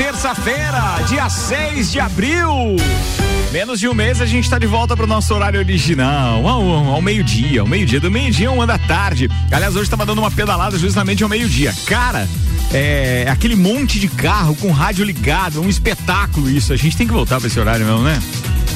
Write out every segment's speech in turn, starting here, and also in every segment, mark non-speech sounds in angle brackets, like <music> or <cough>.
terça-feira, dia 6 de abril. Menos de um mês a gente está de volta para o nosso horário original, ao, ao meio-dia, ao meio-dia, do meio-dia uma da tarde. Aliás, hoje estava dando uma pedalada justamente ao meio-dia. Cara, é aquele monte de carro com rádio ligado, um espetáculo isso. A gente tem que voltar para esse horário mesmo, né?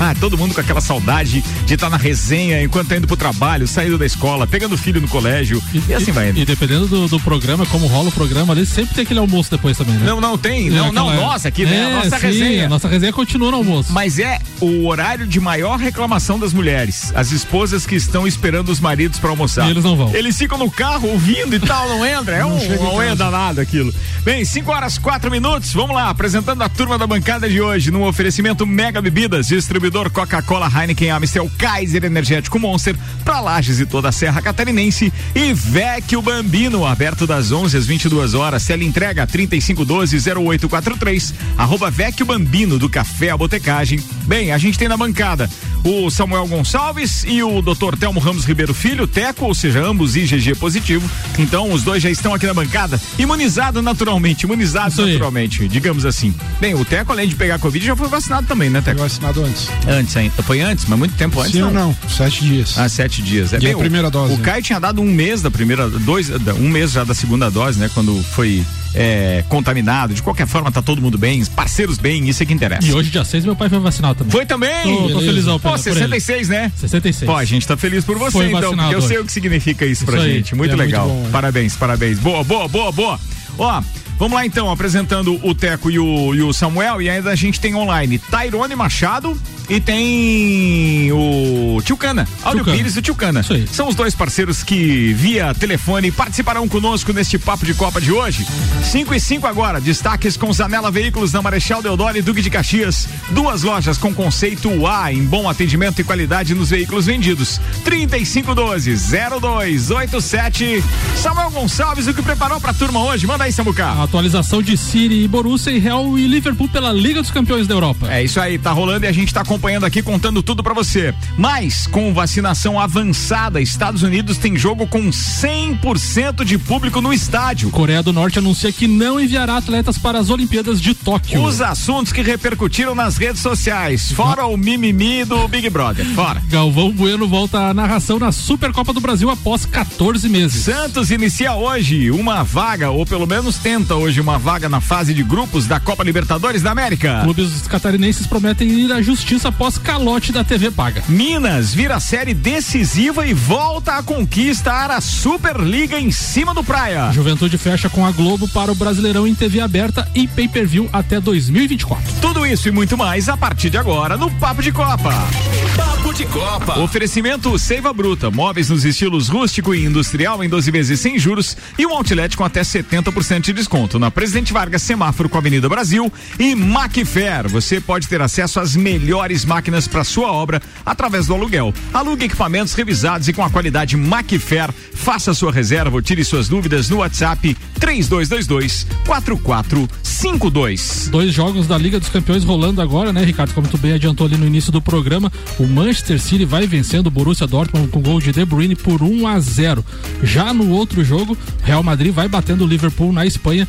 Ah, todo mundo com aquela saudade de estar tá na resenha enquanto tá indo pro trabalho, saindo da escola, pegando o filho no colégio e, e assim vai. E dependendo do, do, programa, como rola o programa ali, sempre tem aquele almoço depois também, né? Não, não tem. Não, não, aquela... nossa aqui, né? É, nossa sim, resenha. Nossa resenha continua no almoço. Mas é o horário de maior reclamação das mulheres. As esposas que estão esperando os maridos para almoçar. E eles não vão. Eles ficam no carro ouvindo e tal, não entra. É não um, não entra nada aquilo. Bem, 5 horas 4 minutos. Vamos lá, apresentando a turma da bancada de hoje, no oferecimento Mega Bebidas, distribuidor Coca-Cola Heineken, Amstel, Kaiser Energético Monster, para Lages e toda a Serra Catarinense e Vecchio Bambino, aberto das 11 às 22 horas. Tele entrega 3512-0843, arroba Vecchio Bambino do Café a Botecagem. Bem, a gente tem na bancada o Samuel Gonçalves e o Dr. Telmo Ramos Ribeiro Filho, Teco, ou seja, ambos IgG positivo. Então, os dois já estão aqui na bancada, imunizado naturalmente, imunizado naturalmente, digamos assim. Bem, o Teco, além de pegar Covid, já foi vacinado também, né, Teco? Foi vacinado antes. Antes ainda. Foi antes, mas muito tempo antes. Sim não. ou não? Sete dias. Ah, sete dias. É, bem, a primeira o, dose. O Caio tinha dado um mês da primeira, dois, um mês já da segunda dose, né? Quando foi é, contaminado. De qualquer forma, tá todo mundo bem, parceiros bem, isso é que interessa. E hoje, dia 6, meu pai foi vacinado também. Foi também? Tô, tô felizão. Pô, 66, né? 66. Pô, a gente tá feliz por você, foi então, porque eu sei o que significa isso, isso pra aí. gente. Muito é legal. Muito bom, parabéns, parabéns. Boa, boa, boa, boa. Ó, Vamos lá então, apresentando o Teco e o, e o Samuel, e ainda a gente tem online Tairone Machado e tem o Tio Cana, Áudio Pires e o Tio Cana. São os dois parceiros que, via telefone, participarão conosco neste papo de Copa de hoje. 5 e 5 agora, destaques com Zanela Veículos na Marechal Deodoro e Duque de Caxias. Duas lojas com conceito A em bom atendimento e qualidade nos veículos vendidos. 3512-0287. Samuel Gonçalves, o que preparou pra turma hoje? Manda aí, Samuca atualização de City, Borussia e Real e Liverpool pela Liga dos Campeões da Europa. É isso aí, tá rolando e a gente tá acompanhando aqui, contando tudo para você. Mas, com vacinação avançada, Estados Unidos tem jogo com 100% de público no estádio. Coreia do Norte anuncia que não enviará atletas para as Olimpíadas de Tóquio. Os assuntos que repercutiram nas redes sociais, fora o mimimi do Big Brother, fora. Galvão Bueno volta à narração na Supercopa do Brasil após 14 meses. Santos inicia hoje uma vaga, ou pelo menos tenta hoje uma vaga na fase de grupos da Copa Libertadores da América. Clubes catarinenses prometem ir à justiça após calote da TV paga. Minas vira série decisiva e volta a conquistar a Superliga em cima do Praia. Juventude fecha com a Globo para o Brasileirão em TV aberta e pay-per-view até 2024. Tudo isso e muito mais a partir de agora no Papo de Copa. Papo de Copa. Oferecimento Seiva Bruta, móveis nos estilos rústico e industrial em 12 vezes sem juros e um outlet com até 70% de desconto na Presidente Vargas Semáforo com a Avenida Brasil e Macfair. Você pode ter acesso às melhores máquinas para sua obra através do aluguel. Alugue equipamentos revisados e com a qualidade Macfair. Faça sua reserva ou tire suas dúvidas no WhatsApp 3222 4452. Dois jogos da Liga dos Campeões rolando agora, né, Ricardo? Como tu bem adiantou ali no início do programa, o Manchester City vai vencendo o Borussia Dortmund com gol de De Bruyne por 1 a 0. Já no outro jogo, Real Madrid vai batendo o Liverpool na Espanha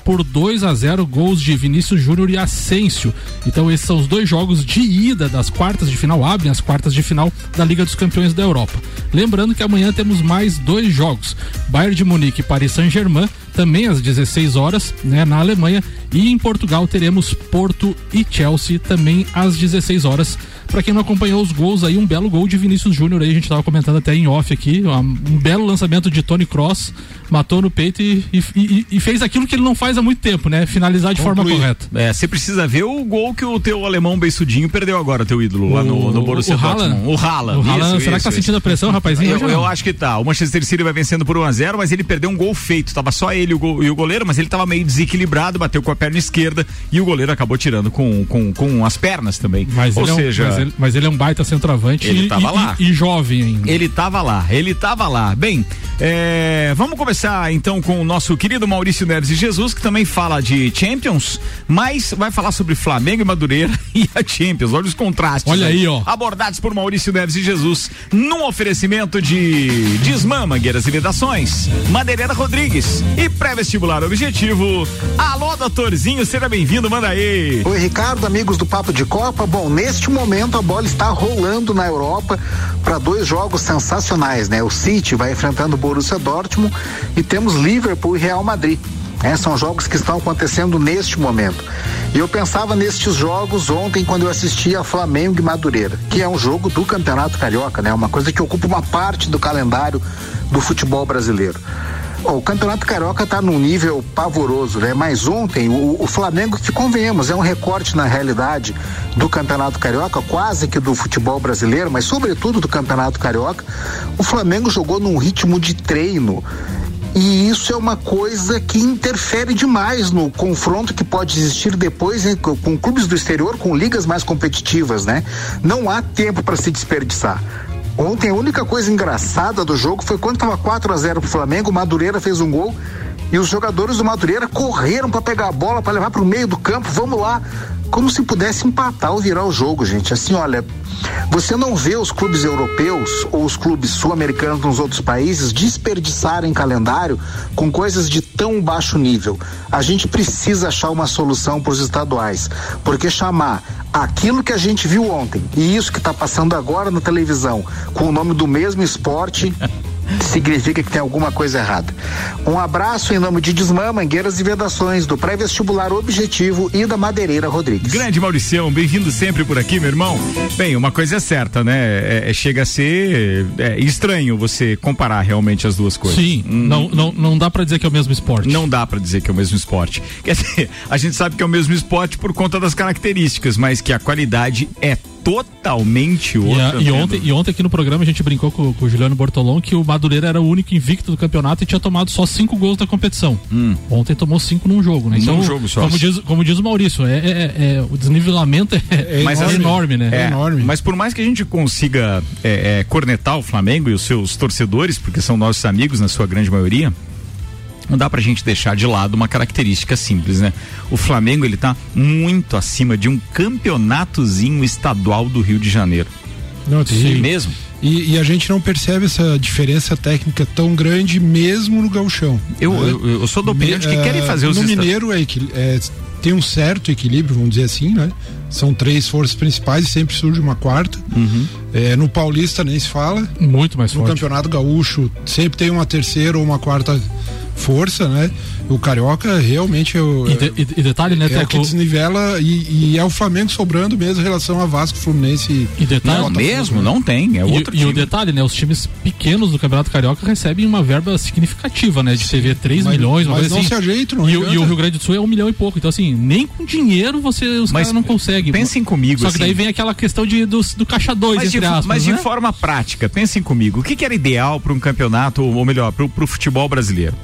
por 2 a 0 gols de Vinícius Júnior e Asensio. Então esses são os dois jogos de ida das quartas de final, abrem as quartas de final da Liga dos Campeões da Europa. Lembrando que amanhã temos mais dois jogos: Bayern de Munique e Paris Saint-Germain, também às 16 horas, né, na Alemanha, e em Portugal teremos Porto e Chelsea também às 16 horas. Para quem não acompanhou os gols aí, um belo gol de Vinícius Júnior aí, a gente tava comentando até em off aqui, um belo lançamento de Tony Cross, matou no peito e, e, e, e fez aquilo que ele não faz há muito tempo, né? Finalizar de Concluir. forma correta. É, você precisa ver o gol que o teu alemão beiçudinho perdeu agora, teu ídolo, o, lá no, no Borussia o Dortmund. O Haaland. O Haaland, será isso, que tá isso. sentindo a pressão, rapazinho? Eu, eu acho que tá. O Manchester City vai vencendo por 1 a 0 mas ele perdeu um gol feito. Tava só ele e o, gol, e o goleiro, mas ele tava meio desequilibrado, bateu com a perna esquerda e o goleiro acabou tirando com, com, com as pernas também. Mas Ou seja. É um, mas, ele, mas ele é um baita centroavante ele e, tava lá. E, e, jovem ainda. Ele tava lá, ele tava lá. Bem, é, vamos começar então com o nosso querido Maurício Neves e Jesus, que também fala de Champions, mas vai falar sobre Flamengo e Madureira <laughs> e a Champions. Olha os contrastes. Olha aí, aí ó. Abordados por Maurício Neves e Jesus, num oferecimento de Desmã, Mangueiras e Vedações, Madeireira Rodrigues e pré-vestibular objetivo. Alô, doutor Senhorzinho, seja bem-vindo, manda aí. Oi, Ricardo, amigos do Papo de Copa. Bom, neste momento a bola está rolando na Europa para dois jogos sensacionais, né? O City vai enfrentando o Borussia Dortmund e temos Liverpool e Real Madrid. É, são jogos que estão acontecendo neste momento. E eu pensava nestes jogos ontem quando eu assisti a Flamengo e Madureira, que é um jogo do Campeonato Carioca, né? Uma coisa que ocupa uma parte do calendário do futebol brasileiro. o Campeonato Carioca está num nível pavoroso, né? Mas ontem o, o, Flamengo, que convenhamos, é um recorte na realidade do Campeonato Carioca, quase que do futebol brasileiro, mas sobretudo do Campeonato Carioca. O Flamengo jogou num ritmo de treino e isso é uma coisa que interfere demais no confronto que pode existir depois hein, com clubes do exterior, com ligas mais competitivas, né? Não há tempo para se desperdiçar. Ontem a única coisa engraçada do jogo foi quando estava 4 a 0 pro Flamengo, Madureira fez um gol e os jogadores do Madureira correram para pegar a bola, para levar para o meio do campo. Vamos lá, como se pudesse empatar ou virar o jogo, gente. Assim, olha, você não vê os clubes europeus ou os clubes sul-americanos nos outros países desperdiçarem calendário com coisas de tão baixo nível. A gente precisa achar uma solução para os estaduais, porque chamar aquilo que a gente viu ontem e isso que está passando agora na televisão com o nome do mesmo esporte <laughs> significa que tem alguma coisa errada. Um abraço em nome de Desmã, Mangueiras e Vedações, do pré-vestibular Objetivo e da Madeireira Rodrigues. Grande Mauricião, bem-vindo sempre por aqui, meu irmão. Bem, uma coisa é certa, né? É, é, chega a ser é, estranho você comparar realmente as duas coisas. Sim, hum. não, não, não dá para dizer que é o mesmo esporte. Não dá para dizer que é o mesmo esporte. Quer dizer, a gente sabe que é o mesmo esporte por conta das características, mas que a qualidade é totalmente outra. E, a, e ontem, e ontem aqui no programa a gente brincou com, com o Juliano Bortolão que o Madureira era o único invicto do campeonato e tinha tomado só cinco gols da competição. Hum. Ontem tomou cinco num jogo, né? Então, num jogo só. Como diz, como diz o Maurício, é, é, é o desnivelamento é, é mas, enorme, enorme, né? É, enorme. Mas por mais que a gente consiga é, é, cornetar o Flamengo e os seus torcedores, porque são nossos amigos na sua grande maioria, não dá pra gente deixar de lado uma característica simples, né? O Flamengo, ele tá muito acima de um campeonatozinho estadual do Rio de Janeiro. Não, sim. mesmo? E, e, a gente não percebe essa diferença técnica tão grande mesmo no gauchão. Eu, né? eu, eu, sou do opinião de que é, querem fazer os No Mineiro é, é, tem um certo equilíbrio, vamos dizer assim, né? São três forças principais e sempre surge uma quarta. Uhum. É, no Paulista nem se fala. Muito mais no forte. No Campeonato Gaúcho sempre tem uma terceira ou uma quarta força, né? O Carioca realmente é o, e, de, e, e detalhe, né? É o que desnivela e, e, é o Flamengo sobrando mesmo em relação a Vasco, Fluminense e detalhe, não, mesmo, não tem, é outro e, e, o detalhe, né? Os times pequenos do Campeonato Carioca recebem uma verba significativa, né? De TV 3 mas, milhões, mas não assim. se ajeita, não e, e, o Rio Grande do Sul é um milhão e pouco, então assim, nem com dinheiro você, os caras não conseguem. Pensem comigo, Só que daí assim. vem aquela questão de, do, do caixa 2, mas, entre de, aspas, mas né? de forma prática, pensem comigo, o que, que era ideal para um campeonato, ou melhor, para o futebol brasileiro?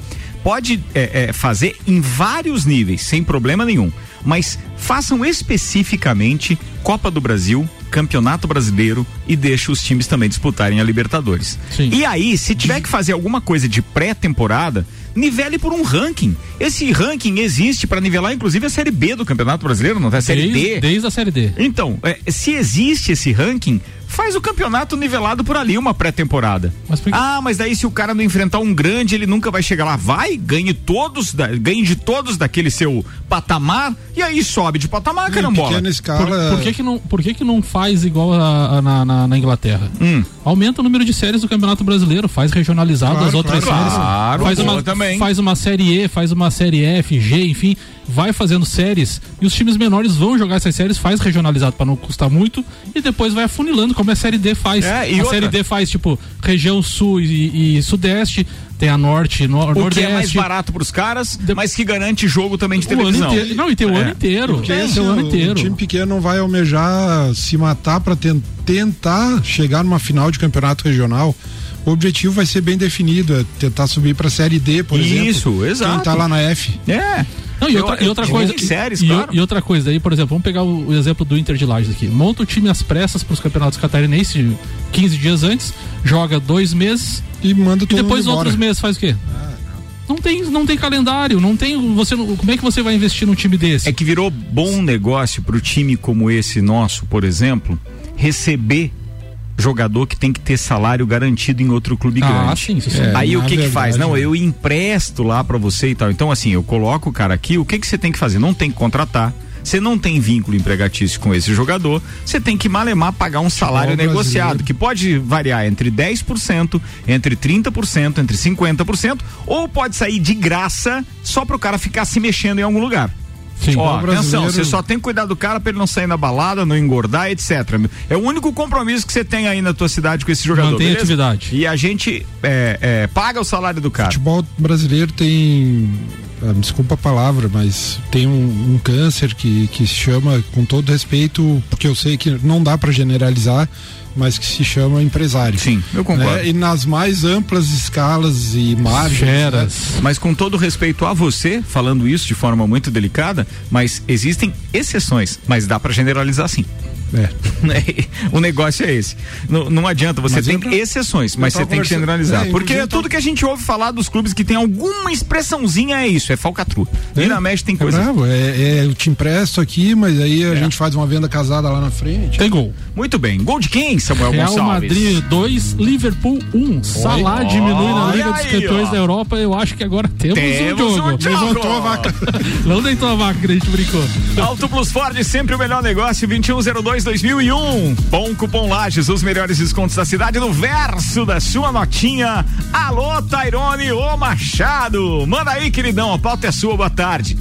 Pode é, é, fazer em vários níveis, sem problema nenhum. Mas façam especificamente Copa do Brasil, Campeonato Brasileiro e deixe os times também disputarem a Libertadores. Sim. E aí, se tiver que fazer alguma coisa de pré-temporada, nivele por um ranking. Esse ranking existe para nivelar, inclusive, a Série B do Campeonato Brasileiro, não é a Série desde, D. Desde a Série D. Então, é, se existe esse ranking, faz o campeonato nivelado por ali, uma pré-temporada. Ah, mas daí se o cara não enfrentar um grande, ele nunca vai chegar lá. Vai, ganhe todos, ganhe de todos daquele seu patamar, e aí sobe de patamar, carambola. Escala... Por, por, que que não, por que que não faz igual a, a na, na, na, Inglaterra? Hum. Aumenta o número de séries do Campeonato Brasileiro, faz regionalizado claro, as outras claro, séries. Claro, faz uma, também. faz uma série E, faz uma série F, G, enfim, vai fazendo séries e os times menores vão jogar essas séries, faz regionalizado para não custar muito e depois vai afunilando, como a série D faz. É, e a outra? série D faz, tipo, região sul e, e sudeste, tem a norte, no, o nordeste. que é mais barato pros caras, de... mas que garante jogo também de televisão. Inteiro, não, e tem o é. ano inteiro. Porque assim, o, ano inteiro. o time pequeno não vai almejar se matar para tentar chegar numa final de campeonato regional o objetivo vai ser bem definido, é tentar subir para a série D, por Isso, exemplo. Isso, exato. Quem tá lá na F. É. Não, e, outra, eu, e outra coisa. E, séries, e, claro. e, outra coisa aí, por exemplo, vamos pegar o, o, exemplo do Inter de Lages aqui. Monta o time às pressas para os campeonatos catarinenses 15 dias antes, joga dois meses e manda todo E depois outros meses faz o quê? Ah, não tem, não tem calendário, não tem. Você, como é que você vai investir num time desse? É que virou bom negócio para o time como esse nosso, por exemplo, receber jogador que tem que ter salário garantido em outro clube ah, grande. Sim, sim. É, Aí o que verdade, que faz? Não, eu empresto lá para você e tal. Então assim, eu coloco o cara aqui, o que que você tem que fazer? Não tem que contratar. Você não tem vínculo empregatício com esse jogador, você tem que malemar pagar um salário negociado, que pode variar entre 10%, entre 30%, entre 50%, ou pode sair de graça só para o cara ficar se mexendo em algum lugar. Sim. Ó, atenção, você só tem que cuidar do cara pra ele não sair na balada, não engordar, etc. É o único compromisso que você tem aí na tua cidade com esse jogador. Mantém beleza? atividade. E a gente é, é, paga o salário do cara. O futebol brasileiro tem. Ah, desculpa a palavra, mas tem um, um, câncer que, que se chama, com todo respeito, porque eu sei que não dá para generalizar, mas que se chama empresário. Sim, eu concordo. Né? E nas mais amplas escalas e margens. Né? Mas com todo respeito a você, falando isso de forma muito delicada, mas existem exceções, mas dá para generalizar sim. <laughs> É. o negócio é esse. Não, não adianta, você mas tem entra, exceções, mas você tem que generalizar. É, porque tudo que a gente ouve falar dos clubes que tem alguma expressãozinha é isso, é falcatrua. É, e na Mesh tem coisa. É, bravo, é, é, eu te empresto aqui, mas aí a é. gente faz uma venda casada lá na frente. Tem gol. Muito bem. Gol de quem, Samuel Real Gonçalves? Madrid 2, Liverpool 1. Um. Salah diminui na Liga dos Campeões da Europa. Eu acho que agora temos, temos um jogo. Um Levantou a vaca. <laughs> Não deitou a vaca, que a gente brincou. Auto Plus Ford, sempre o melhor negócio. 2102 2001. Bom cupom Lages, os melhores descontos da cidade no verso da sua notinha. Alô, Tairone, ô Machado. Manda aí, queridão, a pauta é sua, boa tarde.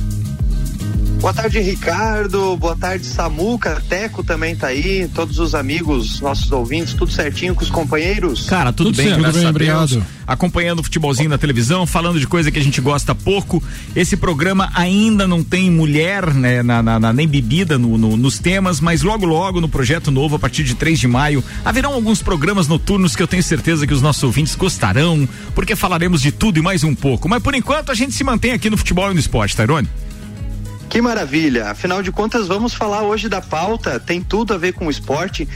Boa tarde, Ricardo. Boa tarde, Samuca. Teco também tá aí. Todos os amigos, nossos ouvintes, tudo certinho com os companheiros? Cara, tudo, tudo bem, certo, graças bem, a Deus. Obrigado. Acompanhando o futebolzinho na televisão, falando de coisa que a gente gosta pouco. Esse programa ainda não tem mulher, né, na, na, na nem bebida no, no, nos temas, mas logo, logo, no projeto novo, a partir de 3 de maio, haverão alguns programas noturnos que eu tenho certeza que os nossos ouvintes gostarão, porque falaremos de tudo e mais um pouco. Mas por enquanto a gente se mantém aqui no futebol e no esporte, Tairone. Que maravilha! Afinal de contas, vamos falar hoje da pauta, tem tudo a ver com o esporte.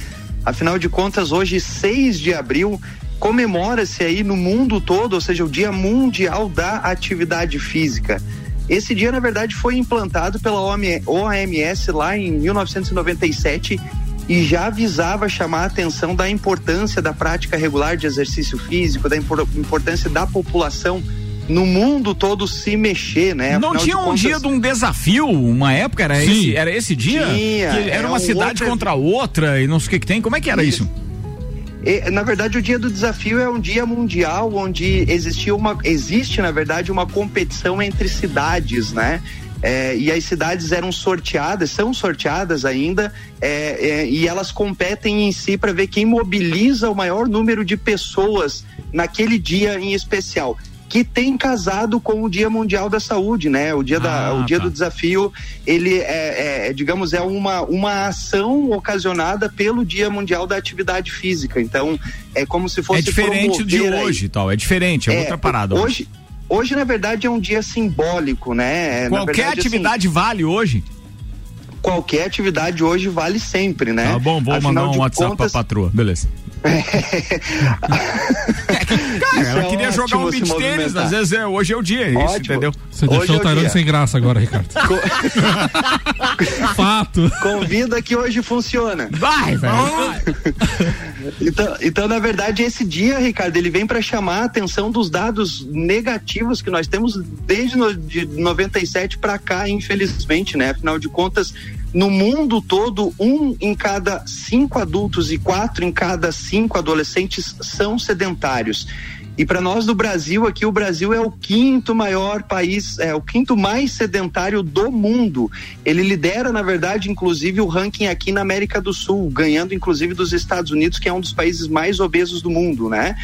Afinal de contas, hoje, 6 de abril, comemora-se aí no mundo todo, ou seja, o Dia Mundial da Atividade Física. Esse dia, na verdade, foi implantado pela OMS lá em 1997 e já avisava chamar a atenção da importância da prática regular de exercício físico, da importância da população no mundo todo se mexer, né? Não Afinal tinha de um contas... dia de um desafio, uma época, era, esse, era esse dia? Tinha, era uma um cidade outro... contra outra e não sei o que, que tem. Como é que era isso? isso? na verdade, o dia do desafio é um dia mundial onde existia uma, existe, na verdade, uma competição entre cidades, né? É, e as cidades eram sorteadas, são sorteadas ainda, é, é, e elas competem em si para ver quem mobiliza o maior número de pessoas naquele dia em especial que tem casado com o Dia Mundial da Saúde, né? O dia, ah, da, o dia tá. do desafio, ele é, é, digamos, é uma, uma ação ocasionada pelo Dia Mundial da Atividade Física. Então, é como se fosse. É diferente de hoje, tal. É diferente, é, é outra parada. Hoje, hoje, na verdade, é um dia simbólico, né? É, Qualquer verdade, assim, atividade assim, vale hoje? Qualquer atividade hoje vale sempre, né? Tá bom, vou Afinal mandar um WhatsApp contas, pra patroa. Beleza. <laughs> Cara, ela é queria jogar um beat tênis, às vezes é, hoje é o dia, é isso, entendeu? Você hoje deixou é o Tarano sem graça agora, Ricardo. <laughs> Fato. Convida que hoje funciona. Vai, velho. <laughs> então, então, na verdade, esse dia, Ricardo, ele vem para chamar a atenção dos dados negativos que nós temos desde no, de 97 para cá, infelizmente, né? Afinal de contas, no mundo todo, um em cada cinco adultos e quatro em cada cinco adolescentes são sedentários. E para nós do Brasil, aqui o Brasil é o quinto maior país, é o quinto mais sedentário do mundo. Ele lidera, na verdade, inclusive o ranking aqui na América do Sul, ganhando inclusive dos Estados Unidos, que é um dos países mais obesos do mundo, né?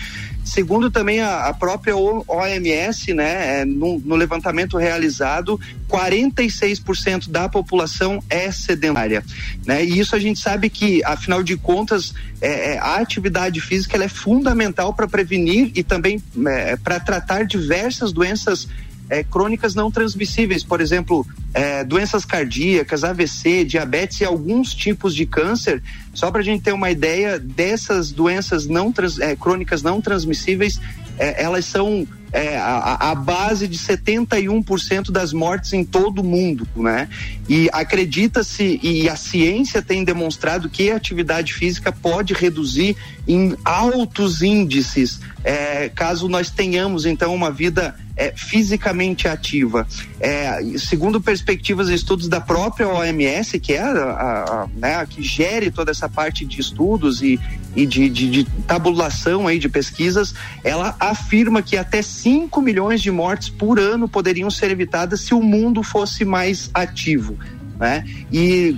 Segundo também a, a própria OMS, né, é, no, no, levantamento realizado, 46% da população é sedentária, né? E isso a gente sabe que, afinal de contas, é, é a atividade física é fundamental para prevenir e também é, para tratar diversas doenças é, crônicas não transmissíveis, por exemplo, é, doenças cardíacas, AVC, diabetes e alguns tipos de câncer. Só para a gente ter uma ideia dessas doenças não trans, é, crônicas não transmissíveis, é, elas são é, a, a, base de 71% das mortes em todo o mundo, né? E acredita-se e a ciência tem demonstrado que a atividade física pode reduzir em altos índices, é, caso nós tenhamos então uma vida é, fisicamente ativa. É, segundo perspectivas e estudos da própria OMS, que é a, a, a, né, a, que gere toda essa parte de estudos e, e de, de, de, tabulação aí de pesquisas, ela afirma que até 5 milhões de mortes por ano poderiam ser evitadas se o mundo fosse mais ativo. Né? E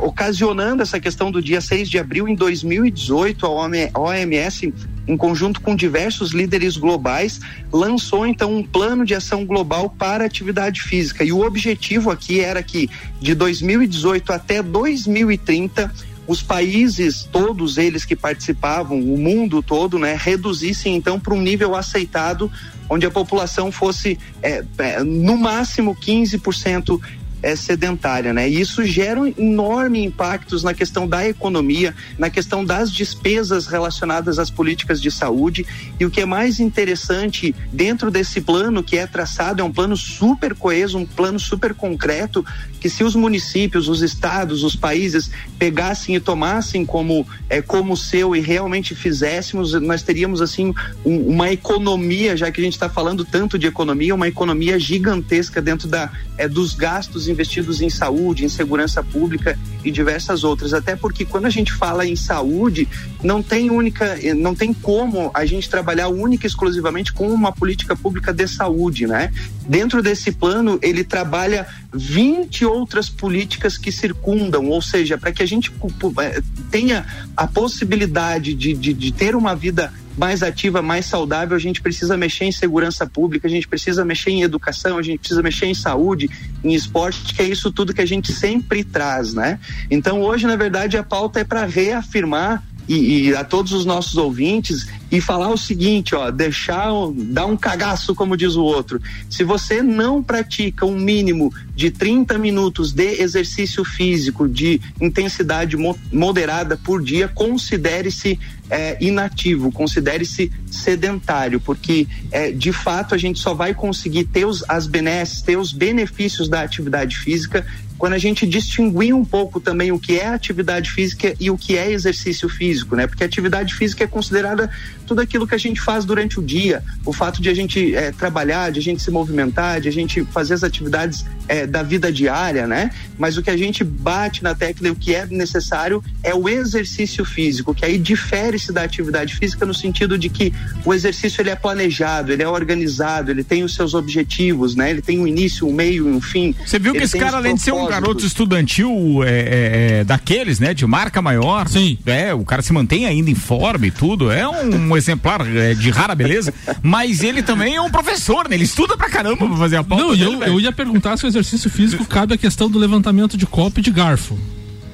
ocasionando essa questão do dia 6 de abril em 2018, a OMS em conjunto com diversos líderes globais, lançou então um plano de ação global para atividade física. E o objetivo aqui era que de 2018 até 2030 os países, todos eles que participavam, o mundo todo, né, reduzissem então para um nível aceitado, onde a população fosse é, é, no máximo 15% é, sedentária, né? E isso gera enorme impactos na questão da economia, na questão das despesas relacionadas às políticas de saúde. E o que é mais interessante dentro desse plano que é traçado é um plano super coeso, um plano super concreto, que se os municípios, os estados, os países pegassem e tomassem como é, como seu e realmente fizéssemos, nós teríamos assim um, uma economia, já que a gente está falando tanto de economia, uma economia gigantesca dentro da é, dos gastos investidos em saúde, em segurança pública e diversas outras. Até porque quando a gente fala em saúde, não tem única, não tem como a gente trabalhar única e exclusivamente com uma política pública de saúde, né? Dentro desse plano, ele trabalha 20 outras políticas que circundam, ou seja, para que a gente é, tenha a possibilidade de, de, de ter uma vida mais ativa, mais saudável, a gente precisa mexer em segurança pública, a gente precisa mexer em educação, a gente precisa mexer em saúde, em esporte, que é isso tudo que a gente sempre traz, né? Então hoje, na verdade, a pauta é para reafirmar e, e, a todos os nossos ouvintes e falar o seguinte, ó, deixar, dar um cagaço, como diz o outro. Se você não pratica um mínimo de 30 minutos de exercício físico de intensidade moderada por dia, considere-se é, inativo, considere-se sedentário, porque é, de fato a gente só vai conseguir ter os, as benesses, ter os benefícios da atividade física quando a gente distinguir um pouco também o que é atividade física e o que é exercício físico, né? Porque atividade física é considerada tudo aquilo que a gente faz durante o dia, o fato de a gente é, trabalhar, de a gente se movimentar, de a gente fazer as atividades é, da vida diária, né? Mas o que a gente bate na tecla e o que é necessário é o exercício físico, que aí difere-se da atividade física no sentido de que o exercício ele é planejado, ele é organizado, ele tem os seus objetivos, né? Ele tem um início, um meio e um fim. Você viu que esse cara, além de ser um garoto estudantil é, é, é, daqueles, né? De marca maior. Sim. É, o cara se mantém ainda em forma e tudo. É um, um <laughs> exemplar é, de rara beleza. <laughs> mas ele também é um professor, né? Ele estuda pra caramba pra fazer a pauta. Não, dele, eu, eu ia perguntar se o exercício físico cabe a questão do levantamento de copo e de garfo.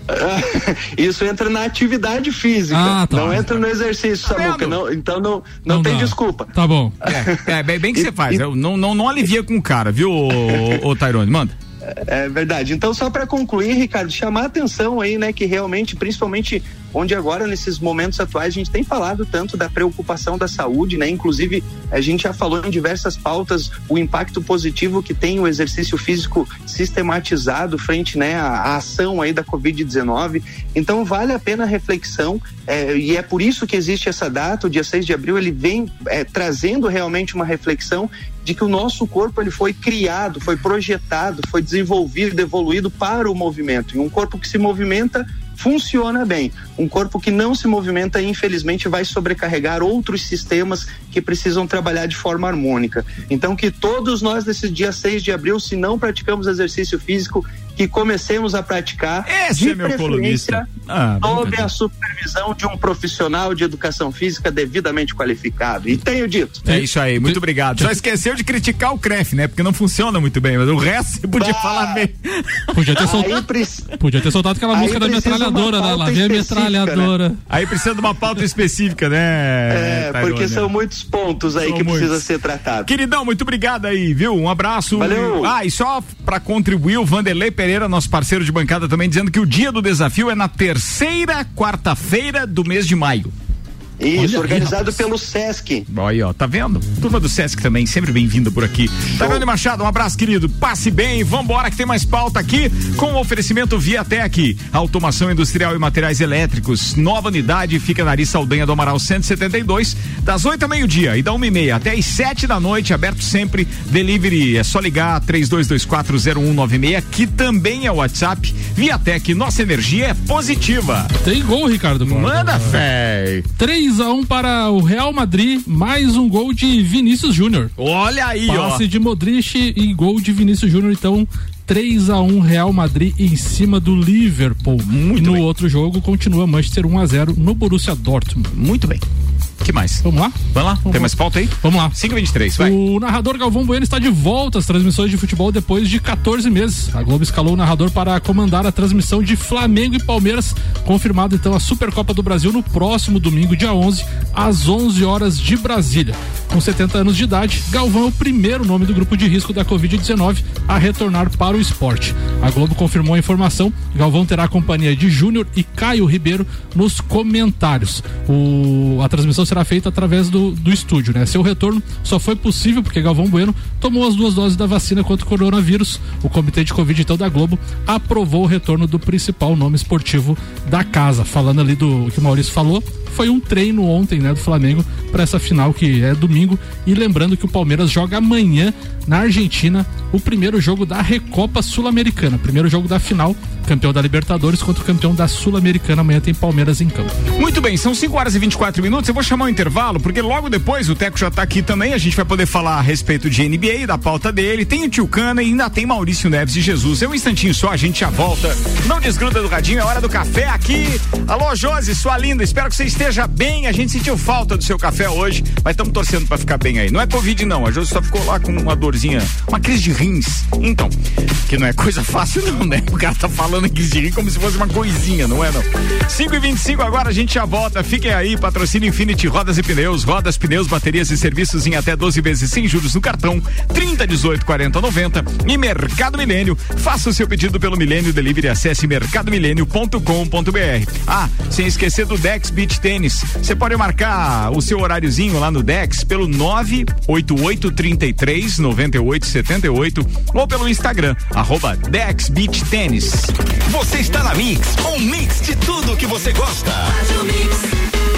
<laughs> Isso entra na atividade física, ah, tá. não entra no exercício, tá Samuca. Não, então não, não, não tem dá. desculpa. Tá bom. É, é bem, bem que você faz. E, não, não, não alivia com o cara, viu, ô, ô Tairone? Manda. É verdade. Então, só para concluir, Ricardo, chamar a atenção aí, né, que realmente, principalmente onde agora, nesses momentos atuais, a gente tem falado tanto da preocupação da saúde, né? Inclusive, a gente já falou em diversas pautas o impacto positivo que tem o exercício físico sistematizado frente, né, à, ação aí da Covid-19. Então, vale a pena a reflexão é, e é por isso que existe essa data, o dia 6 de abril, ele vem é, trazendo realmente uma reflexão de que o nosso corpo ele foi criado, foi projetado, foi desenvolvido, evoluído para o movimento. E um corpo que se movimenta funciona bem. Um corpo que não se movimenta, infelizmente, vai sobrecarregar outros sistemas que precisam trabalhar de forma harmônica. Então, que todos nós, nesse dia 6 de abril, se não praticamos exercício físico, que comecemos a praticar Esse de é meu colunista. Ah, sob a supervisão de um profissional de educação física devidamente qualificado. E tenho dito. É isso aí, muito obrigado. Só esqueceu de criticar o CREF, né? Porque não funciona muito bem, mas o resto você podia ah, falar bem. Podia ter, soltado, podia ter soltado aquela música da metralhadora, né? Lá vem a metralhadora. Né? Aí precisa de uma pauta específica, né? É, porque são muitos pontos aí são que muitos. precisa ser tratado. Queridão, muito obrigado aí, viu? Um abraço. Valeu. Ah, e só para contribuir, o Vanderlei Pereira Pereira, nosso parceiro de bancada, também dizendo que o dia do desafio é na terceira quarta-feira do mês de maio. Isso, Olha organizado aí, pelo Sesc. Olha, ó, tá vendo? Turma do Sesc também, sempre bem-vinda por aqui. Tairone Machado, um abraço, querido. Passe bem, vambora que tem mais pauta aqui com o oferecimento Viatec, automação industrial e materiais elétricos. Nova unidade fica na Ari Saldanha do Amaral 172, das 8 ao meio-dia e da uma e meia até as 7 da noite, aberto sempre. Delivery é só ligar 32240196, que também é o WhatsApp. Viatec, nossa energia é positiva. Tem gol, Ricardo. Manda fé. 3 3 a 1 para o Real Madrid, mais um gol de Vinícius Júnior. Olha aí, Passe ó. Passe de Modric e gol de Vinícius Júnior, então 3 a 1 Real Madrid em cima do Liverpool. Muito e no bem. outro jogo continua Manchester 1 a 0 no Borussia Dortmund. Muito bem que mais? Vamos lá? Vamos lá? Vamos Tem mais pauta aí? Vamos lá. 523, vai. O narrador Galvão Bueno está de volta às transmissões de futebol depois de 14 meses. A Globo escalou o narrador para comandar a transmissão de Flamengo e Palmeiras, confirmado então a Supercopa do Brasil no próximo domingo, dia 11, às 11 horas de Brasília. Com 70 anos de idade, Galvão é o primeiro nome do grupo de risco da Covid-19 a retornar para o esporte. A Globo confirmou a informação. Galvão terá a companhia de Júnior e Caio Ribeiro nos comentários. O... A transmissão será feita através do, do estúdio, né? Seu retorno só foi possível porque Galvão Bueno tomou as duas doses da vacina contra o coronavírus. O comitê de Covid, então, da Globo aprovou o retorno do principal nome esportivo da casa. Falando ali do que o Maurício falou, foi um treino ontem, né, do Flamengo para essa final que é domingo. E lembrando que o Palmeiras joga amanhã na Argentina o primeiro jogo da Recopa Sul-Americana, primeiro jogo da final campeão da Libertadores contra o campeão da Sul-Americana. Amanhã tem Palmeiras em campo. Muito bem, são 5 horas e 24 minutos. Eu vou chamar o um intervalo, porque logo depois o Teco já está aqui também. A gente vai poder falar a respeito de NBA, da pauta dele. Tem o Tio Cana e ainda tem Maurício Neves e Jesus. É um instantinho só, a gente já volta. Não desgruda do radinho, é hora do café aqui. Alô, Josi, sua linda, espero que você esteja bem. A gente sentiu falta do seu café hoje, mas estamos torcendo para ficar bem aí. Não é Covid, não. A Josi só ficou lá com uma dorzinha, uma crise de rins. Então, que não é coisa fácil, não, né? O cara tá falando em crise de rins como se fosse uma coisinha, não é, não? 5 e 25 agora a gente já volta. Fiquem aí, patrocínio Infinity Rodas e Pneus, rodas, pneus, baterias e serviços em até 12 vezes sem juros no cartão, 30, 18, 40, 90 e Mercado Milênio. Faça o seu pedido pelo Milênio Delivery, acesse mercadomilênio.com.br. Ah, sem esquecer do Dex Beach Tênis. Você pode marcar o seu horáriozinho lá no Dex pelo 98833 9878 ou pelo Instagram, arroba Dex Beach Tênis. Você está na Mix, um mix de tudo que você gosta. Faz o mix.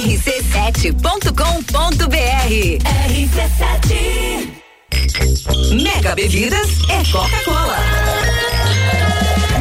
rc7.com.br. RC7 Mega Bebidas é Coca-Cola.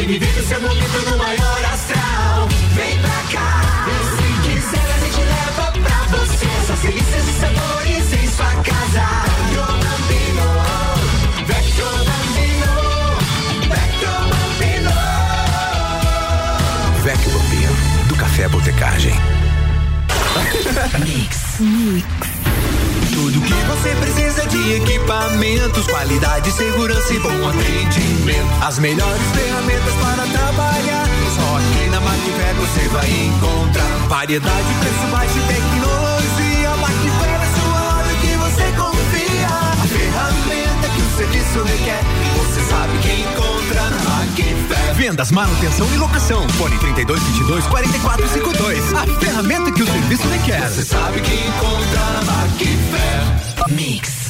Vem viver o seu momento no maior astral. Vem pra cá. E se quiser, a gente leva pra você. Só delícias e sabores em sua casa. Vecchio Bambino. Vecchio Bambino. Vecchio Bambino. Vecchio Bambino. Do Café Botecagem. Mix. Mix. Tudo que você precisa de equipamentos, qualidade, segurança e bom atendimento. As melhores ferramentas para trabalhar. Só aqui na Macfer você vai encontrar variedade, preço baixo e tecnologia. Macfer o serviço requer, você sabe que encontra na Macfer. Vendas, manutenção e locação. Fone 3222 4452. A ferramenta que o serviço requer. Você sabe que encontra na Macfer. Mix.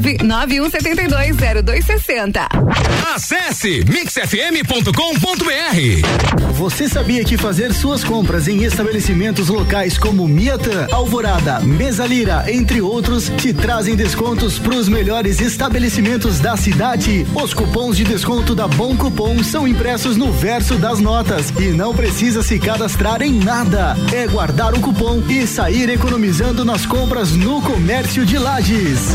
991720260. Acesse mixfm.com.br. Você sabia que fazer suas compras em estabelecimentos locais como Miatan, Alvorada, Mesa Lira, entre outros, te trazem descontos para os melhores estabelecimentos da cidade? Os cupons de desconto da Bom Cupom são impressos no verso das notas e não precisa se cadastrar em nada. É guardar o cupom e sair economizando nas compras no comércio de lajes.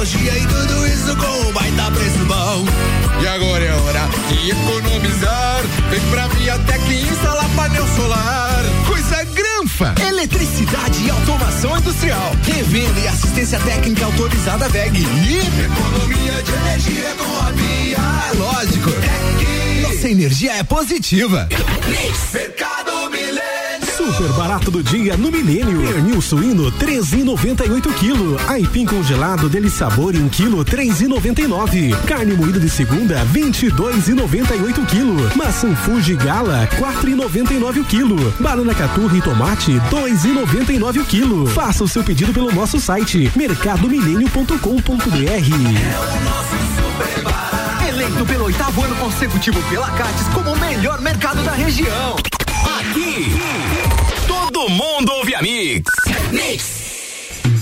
Tecnologia e tudo isso com um baita preço bom. E agora é hora de economizar. Vem pra Viatec instalar painel solar. Coisa granfa. Eletricidade e automação industrial. Revenda e assistência técnica autorizada VEG. E economia de energia com a Via. É lógico. Nossa energia é positiva. Milênio. Super barato do dia no Milênio. Pernil suíno 13,98 kg. Aipim congelado dele sabor em 1 kg 3,99. Carne moída de segunda 22,98 kg. Maçã Fuji Gala 4,99 kg. Banana caturra e tomate 2,99 kg. Faça o seu pedido pelo nosso site mercadomilênio.com.br. Eleito pelo oitavo ano consecutivo pela Cates como o melhor mercado da região. Aqui, todo mundo ouve a Mix. Mix.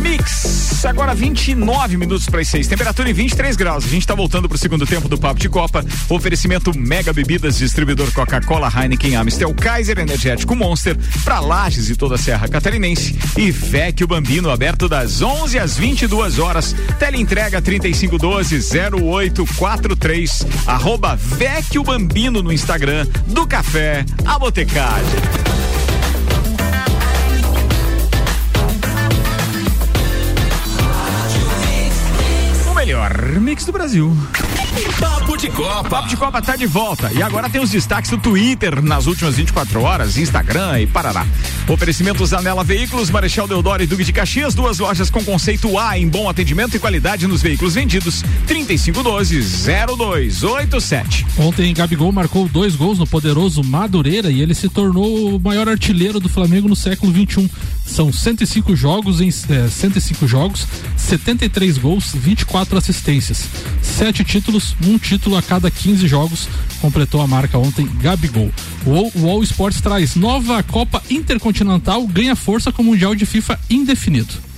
Mix, agora 29 minutos para as 6, temperatura em 23 graus. A gente está voltando para o segundo tempo do Papo de Copa. Oferecimento Mega Bebidas, distribuidor Coca-Cola, Heineken, Amstel, Kaiser Energético Monster, para Lages e toda a Serra Catarinense. E Vecchio Bambino, aberto das 11 às 22 horas. Teleentrega 3512-0843. Arroba Vecchio Bambino no Instagram do Café Botecagem. O melhor mix do Brasil. Papo de Copa. Papo de Copa tá de volta. E agora tem os destaques do Twitter nas últimas 24 horas, Instagram e Parará. Oferecimento Zanela Veículos, Marechal Deodoro e Duque de Caxias, duas lojas com conceito A em bom atendimento e qualidade nos veículos vendidos. 3512-0287. Ontem, Gabigol marcou dois gols no poderoso Madureira e ele se tornou o maior artilheiro do Flamengo no século XXI. São 105 jogos em eh, 105 jogos, 73 gols, 24 assistências, sete títulos, um título a cada 15 jogos. Completou a marca ontem Gabigol. O All Sports traz nova Copa Intercontinental ganha força com o Mundial de FIFA indefinido.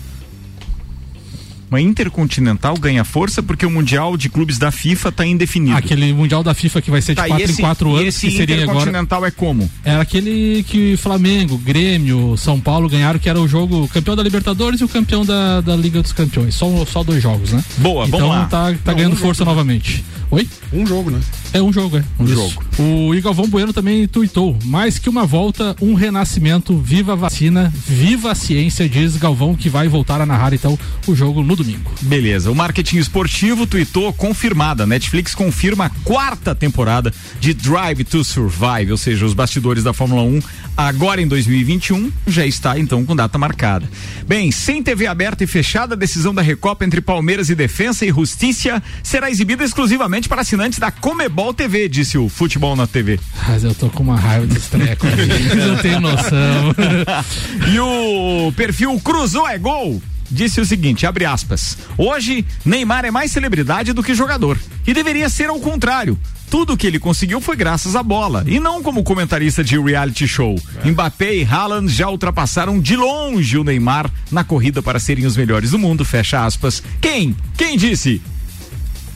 Uma Intercontinental ganha força porque o Mundial de Clubes da FIFA está indefinido. Aquele Mundial da FIFA que vai ser de Tá, 4 esse- em 4 e anos, esse que seria agora. Intercontinental é como? Era aquele que Flamengo, Grêmio, São Paulo ganharam, que era o jogo campeão da Libertadores e o campeão da, da Liga dos Campeões. Só, só dois jogos, né? Boa, então vamos lá. tá, tá Não, ganhando força novamente. Oi? Um jogo, né? É um jogo, é. Um Isso. jogo. O Igalvão Bueno também tuitou. Mais que uma volta, um renascimento. Viva a vacina, viva a ciência, diz Galvão, que vai voltar a narrar então o jogo no domingo. Beleza, o marketing esportivo tweetou confirmada. Netflix confirma a quarta temporada de Drive to Survive, ou seja, os bastidores da Fórmula 1 agora em 2021 já está então com data marcada. Bem, sem TV aberta e fechada, a decisão da Recopa entre Palmeiras e Defensa e Justiça será exibida exclusivamente para assinantes da Comebol TV, disse o Futebol na TV. Mas eu tô com uma raiva desse treco. <laughs> Não tem noção. <laughs> e o perfil Cruzou é Gol disse o seguinte, abre aspas, hoje Neymar é mais celebridade do que jogador e deveria ser ao contrário. Tudo que ele conseguiu foi graças à bola e não como comentarista de reality show. Mbappé e Haaland já ultrapassaram de longe o Neymar na corrida para serem os melhores do mundo, fecha aspas. Quem? Quem disse?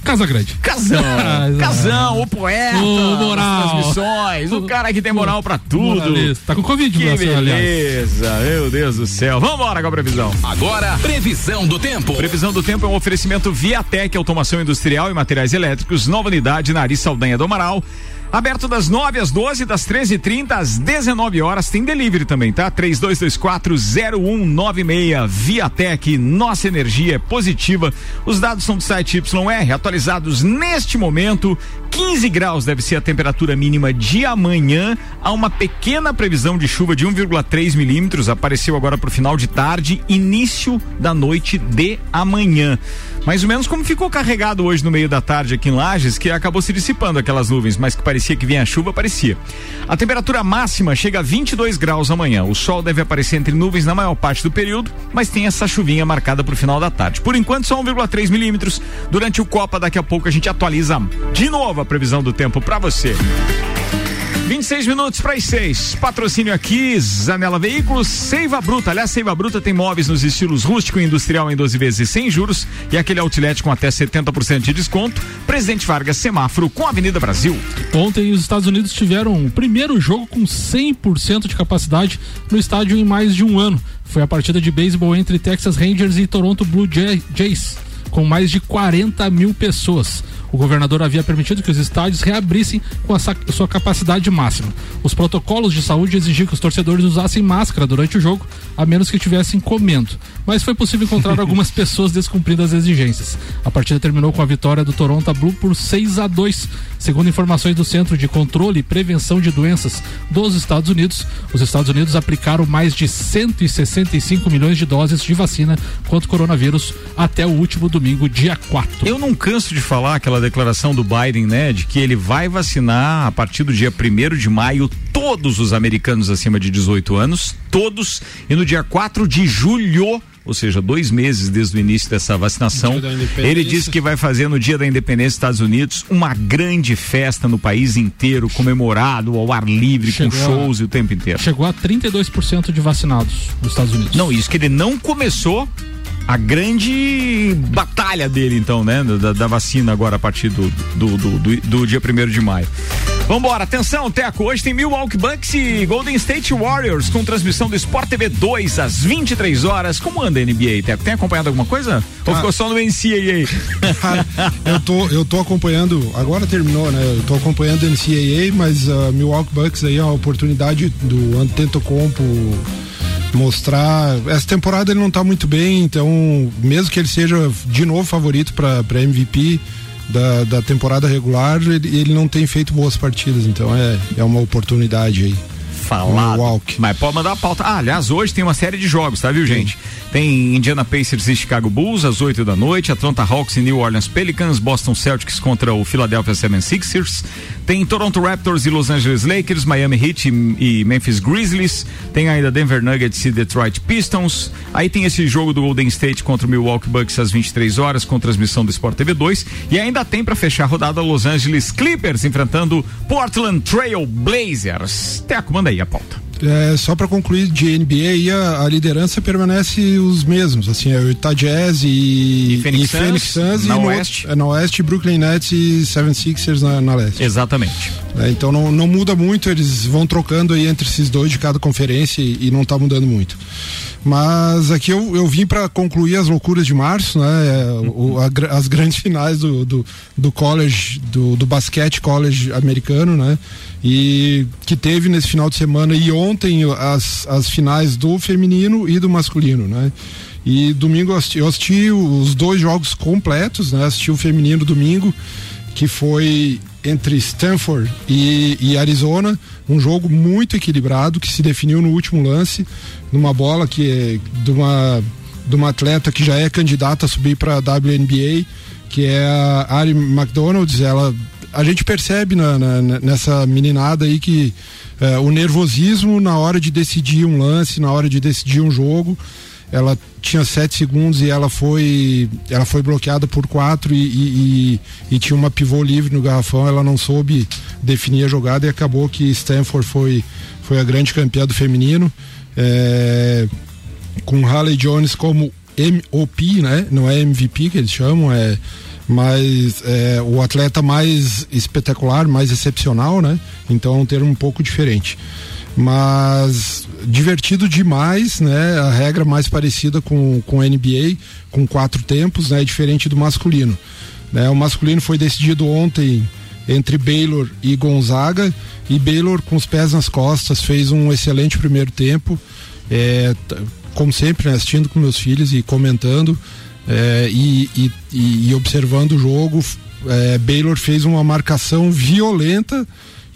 Casa Grande. Casão, <laughs> Casão, o poeta, O moral. das transmissões, o cara que tem moral pra tudo. Moralista. Tá com Covid, Que aliás. beleza, meu Deus do céu. Vambora com a previsão. Agora, previsão do tempo. Previsão do tempo é um oferecimento Viatec, automação industrial e materiais elétricos, nova unidade na Ari Saldanha do Amaral. Aberto das 9 às 12, das 13h30 às 19 horas. Tem delivery também, tá? 32240196. Viatec, nossa energia é positiva. Os dados são do site YR, atualizados neste momento. 15 graus deve ser a temperatura mínima de amanhã. Há uma pequena previsão de chuva de 1,3 milímetros. Apareceu agora para o final de tarde, início da noite de amanhã. Mais ou menos como ficou carregado hoje no meio da tarde aqui em Lages, que acabou se dissipando aquelas nuvens, mas que parecia que vinha chuva, parecia. A temperatura máxima chega a 22 graus amanhã. O sol deve aparecer entre nuvens na maior parte do período, mas tem essa chuvinha marcada para o final da tarde. Por enquanto, só 1,3 milímetros. Durante o Copa, daqui a pouco a gente atualiza de novo a previsão do tempo para você. 26 minutos para as 6. Patrocínio aqui, Zanela Veículos, Seiva Bruta. Aliás, Seiva Bruta tem móveis nos estilos rústico e industrial em 12 vezes sem juros e aquele outlet com até 70% de desconto. Presidente Vargas Semáforo com Avenida Brasil. Ontem os Estados Unidos tiveram o primeiro jogo com 100% de capacidade no estádio em mais de um ano. Foi a partida de beisebol entre Texas Rangers e Toronto Blue Jay- Jays, com mais de 40 mil pessoas. O governador havia permitido que os estádios reabrissem com a sua capacidade máxima. Os protocolos de saúde exigiam que os torcedores usassem máscara durante o jogo, a menos que estivessem comendo. Mas foi possível encontrar <laughs> algumas pessoas descumprindo as exigências. A partida terminou com a vitória do Toronto Blue por 6 a 2. Segundo informações do Centro de Controle e Prevenção de Doenças dos Estados Unidos, os Estados Unidos aplicaram mais de 165 milhões de doses de vacina contra o coronavírus até o último domingo, dia 4. Eu não canso de falar aquela declaração do Biden, né, de que ele vai vacinar a partir do dia 1 de maio todos os americanos acima de 18 anos, todos, e no dia 4 de julho ou seja, dois meses desde o início dessa vacinação. Ele disse que vai fazer no dia da independência dos Estados Unidos uma grande festa no país inteiro, comemorado ao ar livre, Chegou com a- shows e o tempo inteiro. Chegou a 32% de vacinados nos Estados Unidos. Não, isso que ele não começou a grande batalha dele, então, né? Da, da vacina agora a partir do, do, do, do- do dia 1 de maio. Vambora, atenção, Teco. Hoje tem Milwaukee Bucks e Golden State Warriors com transmissão do Sport TV 2 às 23 horas. Como anda a NBA, Teco? Tem acompanhado alguma coisa? Ou Ah. ficou só no NCAA? <laughs> eu tô, eu tô acompanhando, agora terminou, né? Eu tô acompanhando o NCAA, mas a Milwaukee Bucks aí é uma oportunidade do Antetokounmpo mostrar. Essa temporada ele não tá muito bem, então mesmo que ele seja de novo favorito para MVP da, da temporada regular, ele, ele não tem feito boas partidas, então é, é uma oportunidade aí. Falado. Mas pode mandar a pauta. Ah, aliás, hoje tem uma série de jogos, tá, viu, gente? Tem Indiana Pacers e Chicago Bulls às 8 da noite, Atlanta Hawks e New Orleans Pelicans, Boston Celtics contra o Philadelphia 76ers. Tem Toronto Raptors e Los Angeles Lakers, Miami Heat e, e Memphis Grizzlies. Tem ainda Denver Nuggets e Detroit Pistons. Aí tem esse jogo do Golden State contra o Milwaukee Bucks às 23 horas, com transmissão do Sport TV 2. E ainda tem para fechar a rodada Los Angeles Clippers enfrentando Portland Trail Blazers. Teco, manda aí a pauta. É, só para concluir de NBA, a, a liderança permanece os mesmos, assim, é o Utah Jazz e, E Phoenix Suns, Suns na e no oeste. outro- é, na oeste, Brooklyn Nets e 76ers na, na leste. Exatamente. Né? Então não, não muda muito, eles vão trocando aí entre esses dois de cada conferência e, e não está mudando muito. Mas aqui eu, eu vim para concluir as loucuras de março, né? O, a, as grandes finais do, do, do college, do, do basquete college americano, né? E que teve nesse final de semana e ontem as, as finais do feminino e do masculino, né? E domingo eu assisti, eu assisti os dois jogos completos, né? Assisti o feminino domingo, que foi entre Stanford e, e, Arizona, um jogo muito equilibrado que se definiu no último lance, numa bola que é de uma, de uma atleta que já é candidata a subir para a WNBA, que é a Ari McDonald's. Ela, a gente percebe na, na, nessa meninada aí que é, o nervosismo na hora de decidir um lance, na hora de decidir um jogo ela tinha sete segundos e ela foi ela foi bloqueada por quatro e, e, e, e, tinha uma pivô livre no garrafão ela não soube definir a jogada e acabou que Stanford foi foi a grande campeã do feminino é, com Harley Jones como MOP né? Não é MVP que eles chamam é mas é, o atleta mais espetacular mais excepcional né então é um termo um pouco diferente mas divertido demais, né? A regra mais parecida com, com NBA, com quatro tempos, né? Diferente do masculino. Né? O masculino foi decidido ontem entre Baylor e Gonzaga e Baylor com os pés nas costas fez um excelente primeiro tempo, é, como sempre, né? assistindo com meus filhos e comentando é, e, e, e, observando o jogo. É, Baylor fez uma marcação violenta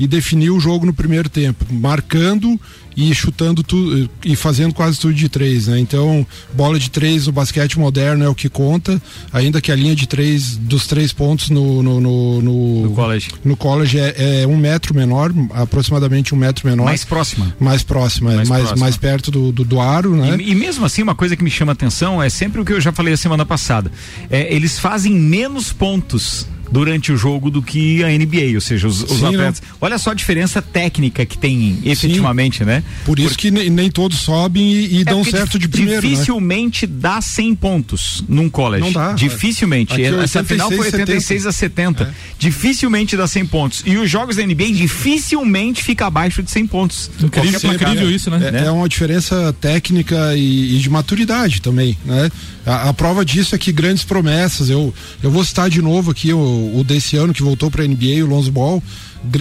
e definiu o jogo no primeiro tempo, marcando e chutando tudo e fazendo quase tudo de três, né? Então, bola de três no basquete moderno é o que conta, ainda que a linha de três dos três pontos no no, no, no, no college, no college é, é, um metro menor, aproximadamente um metro menor. Mais próxima. Mais próxima, mais, mais, próxima. mais perto do, do, do aro, né? E, e, mesmo assim, uma coisa que me chama atenção é sempre o que eu já falei a semana passada. É, eles fazem menos pontos durante o jogo do que a NBA, ou seja, os, os Sim, atletas. Não. Olha só a diferença técnica que tem efetivamente, Sim. né? Por isso que nem, nem todos sobem e, e é dão certo de primeiro. Né? Dificilmente né? dá 100 pontos num college. Não dá. Dificilmente. Aqui, Essa 86, final foi 86 70. a 70. É. Dificilmente dá 100 pontos. E os jogos da NBA dificilmente fica abaixo de 100 pontos. Incrível, Sim, incrível é, isso, né? É, é, uma diferença técnica e, e de maturidade também, né? A, a, prova disso é que grandes promessas, eu, eu vou citar de novo aqui o, o desse ano que voltou para a NBA, o Lonzo Ball,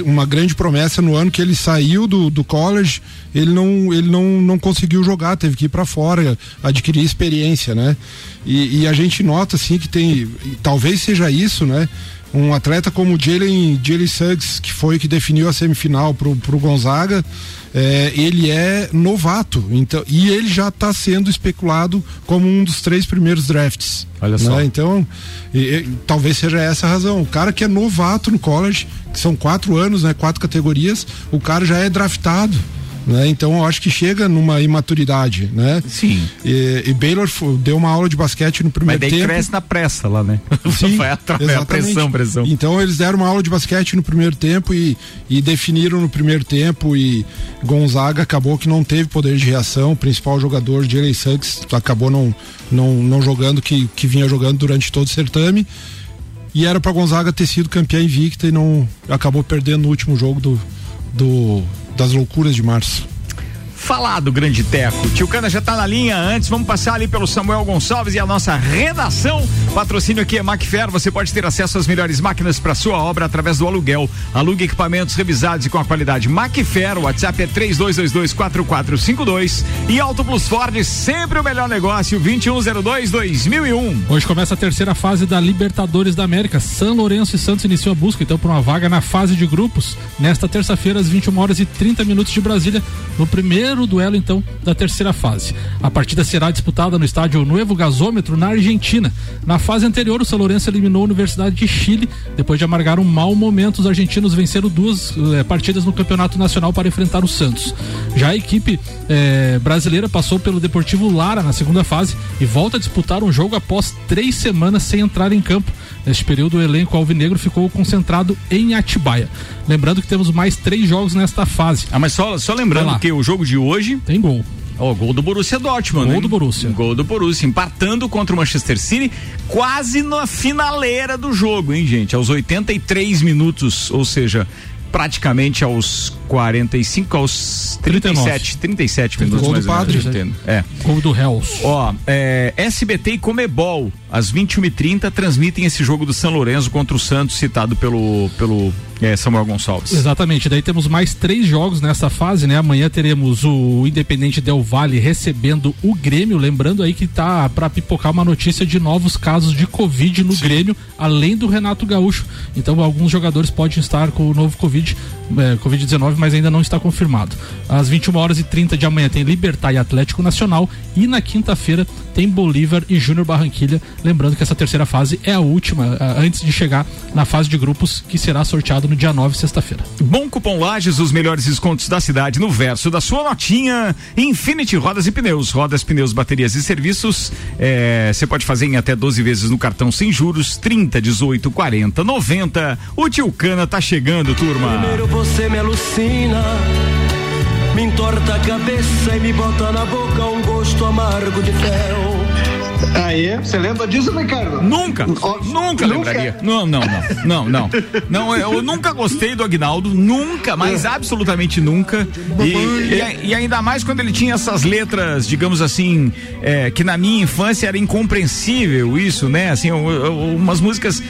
uma grande promessa no ano que ele saiu do, do college, ele não ele não, não conseguiu jogar, teve que ir para fora, adquirir experiência, né? E, e, a gente nota assim que tem, talvez seja isso, né? Um atleta como Jalen Jalen Suggs, que foi que definiu a semifinal pro, pro Gonzaga, é, ele é novato, então e ele já está sendo especulado como um dos três primeiros drafts. Olha né? só. Então, e, e, talvez seja essa a razão. O cara que é novato no college, que são quatro anos, né, quatro categorias, o cara já é draftado. Né? Então eu acho que chega numa imaturidade, né? Sim. E, e Baylor deu uma aula de basquete no primeiro Mas daí tempo. cresce na pressa lá, né? <laughs> Sim, Vai através a pressão, pressão. Então eles deram uma aula de basquete no primeiro tempo e, e definiram no primeiro tempo e Gonzaga acabou que não teve poder de reação, o principal jogador, Jalen Suggs, acabou não, não, não jogando que, que vinha jogando durante todo o certame e era para Gonzaga ter sido campeã invicta e não acabou perdendo no último jogo do, do das loucuras de março falado, grande Teco. Tio Cana já tá na linha. Antes, vamos passar ali pelo Samuel Gonçalves e a nossa redação. Patrocínio aqui é Macfer. Você pode ter acesso às melhores máquinas para sua obra através do aluguel. Alugue equipamentos revisados e com a qualidade Macfer. O WhatsApp é 32224452 e Auto Plus Ford, sempre o melhor negócio, 2102-2001. Hoje começa a terceira fase da Libertadores da América. São Lourenço e Santos iniciam a busca então por uma vaga na fase de grupos nesta terça-feira às 21 horas e 30 minutos de Brasília, no primeiro primeiro duelo então da terceira fase. A partida será disputada no estádio Nuevo Gasômetro na Argentina. Na fase anterior, o São Lourenço eliminou a Universidade de Chile depois de amargar um mau momento. Os argentinos venceram duas eh, partidas no Campeonato Nacional para enfrentar o Santos. Já a equipe eh, brasileira passou pelo Deportivo Lara na segunda fase e volta a disputar um jogo após três semanas sem entrar em campo. Neste período, o elenco alvinegro ficou concentrado em Atibaia. Lembrando que temos mais três jogos nesta fase. Ah, mas só, só lembrando que o jogo de hoje. Tem gol. Ó, oh, gol do Borussia Dortmund. Gol hein? do Borussia. Gol do Borussia, empatando contra o Manchester City, quase na finaleira do jogo, hein, gente? Aos 83 minutos, ou seja, praticamente aos 45, aos 37, 37 minutos Gol do ou menos, Padre, entendo. É. Gol do Hells. Ó, é, SBT e Comebol, às 21h30, transmitem esse jogo do São Lourenço contra o Santos, citado pelo, pelo é, Samuel Gonçalves. Exatamente, daí temos mais três jogos nessa fase, né? Amanhã teremos o Independente Del Valle recebendo o Grêmio, lembrando aí que tá para pipocar uma notícia de novos casos de Covid no Grêmio, além do Renato Gaúcho. Então alguns jogadores podem estar com o novo Covid, é, Covid-19, mas ainda não está confirmado. Às 21 horas e 30 de amanhã tem Libertar e Atlético Nacional e na quinta-feira tem Bolívar e Júnior Barranquilha. Lembrando que essa terceira fase é a última, ah, antes de chegar na fase de grupos, que será sorteado no dia 9, sexta-feira. Bom Cupom Lages, os melhores descontos da cidade no verso da sua notinha. Infinity Rodas e Pneus, rodas, pneus, baterias e serviços. é, Você pode fazer em até 12 vezes no cartão sem juros, 30, 18, 40, 90. O Tio Cana tá chegando, turma. Primeiro você me alucina, me entorta a cabeça e me bota na boca um gosto amargo de fel. Aí, você lembra disso, Ricardo? Nunca, nunca lembraria. Não, não, não, não, não. Não, eu nunca gostei do Agnaldo, nunca, mas absolutamente nunca. E, e- e ainda mais quando ele tinha essas letras, digamos assim, é, que na minha infância era incompreensível isso, né? Assim, umas músicas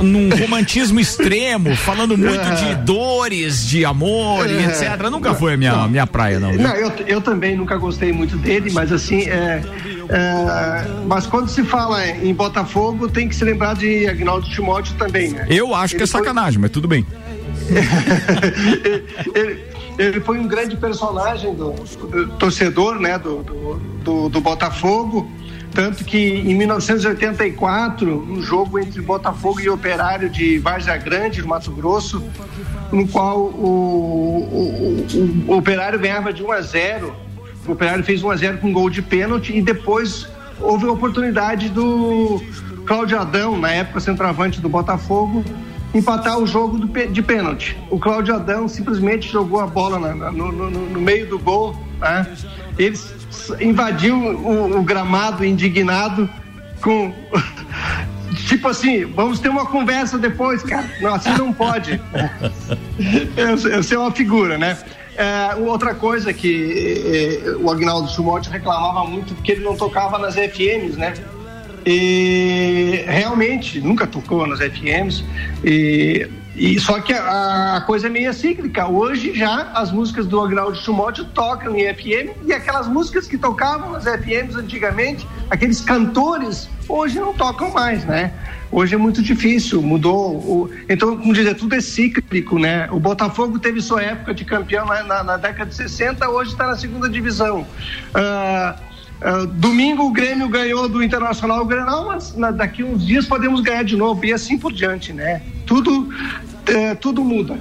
num romantismo extremo, falando muito de dores, de amor e É. etc. Nunca foi a minha, minha praia, não. viu? Não, eu, eu também nunca gostei muito dele, mas assim, é, é, mas quando se fala em Botafogo, tem que se lembrar de Agnaldo Timóteo também, né? Eu acho que é Ele foi- sacanagem, mas tudo bem. ele, <laughs> ele foi um grande personagem do, do torcedor, né, do, do, do- do Botafogo. Tanto que em 1984, um jogo entre Botafogo e Operário de Várzea Grande, no Mato Grosso, no qual o, o- o- o Operário ganhava de 1 a 0. O Operário fez 1 a 0 com gol de pênalti e depois houve a oportunidade do Cláudio Adão, na época centroavante do Botafogo, empatar o jogo de pênalti. O Cláudio Adão simplesmente jogou a bola na- no, no- no meio do gol. Né? Ele invadiu o, o gramado indignado com. <laughs> Tipo assim, vamos ter uma conversa depois, cara. Não, assim não pode. <laughs> Eu, eu sei uma figura, né? É, outra coisa que eh, o Agnaldo Timóteo reclamava muito porque ele não tocava nas FMs, né? E realmente nunca tocou nas FMs. E, e só que a, a coisa é meio cíclica. Hoje já as músicas do Agnaldo Timóteo tocam em FM e aquelas músicas que tocavam nas FMs antigamente, aqueles cantores, hoje não tocam mais, né? Hoje é muito difícil, mudou. O, então, como dizer, tudo é cíclico, né? O Botafogo teve sua época de campeão na, na- na década de 60, hoje está na segunda divisão. Ah, ah, domingo o Grêmio ganhou do Internacional o Grenal, mas na- daqui uns dias podemos ganhar de novo e assim por diante, né? Tudo, eh, tudo muda.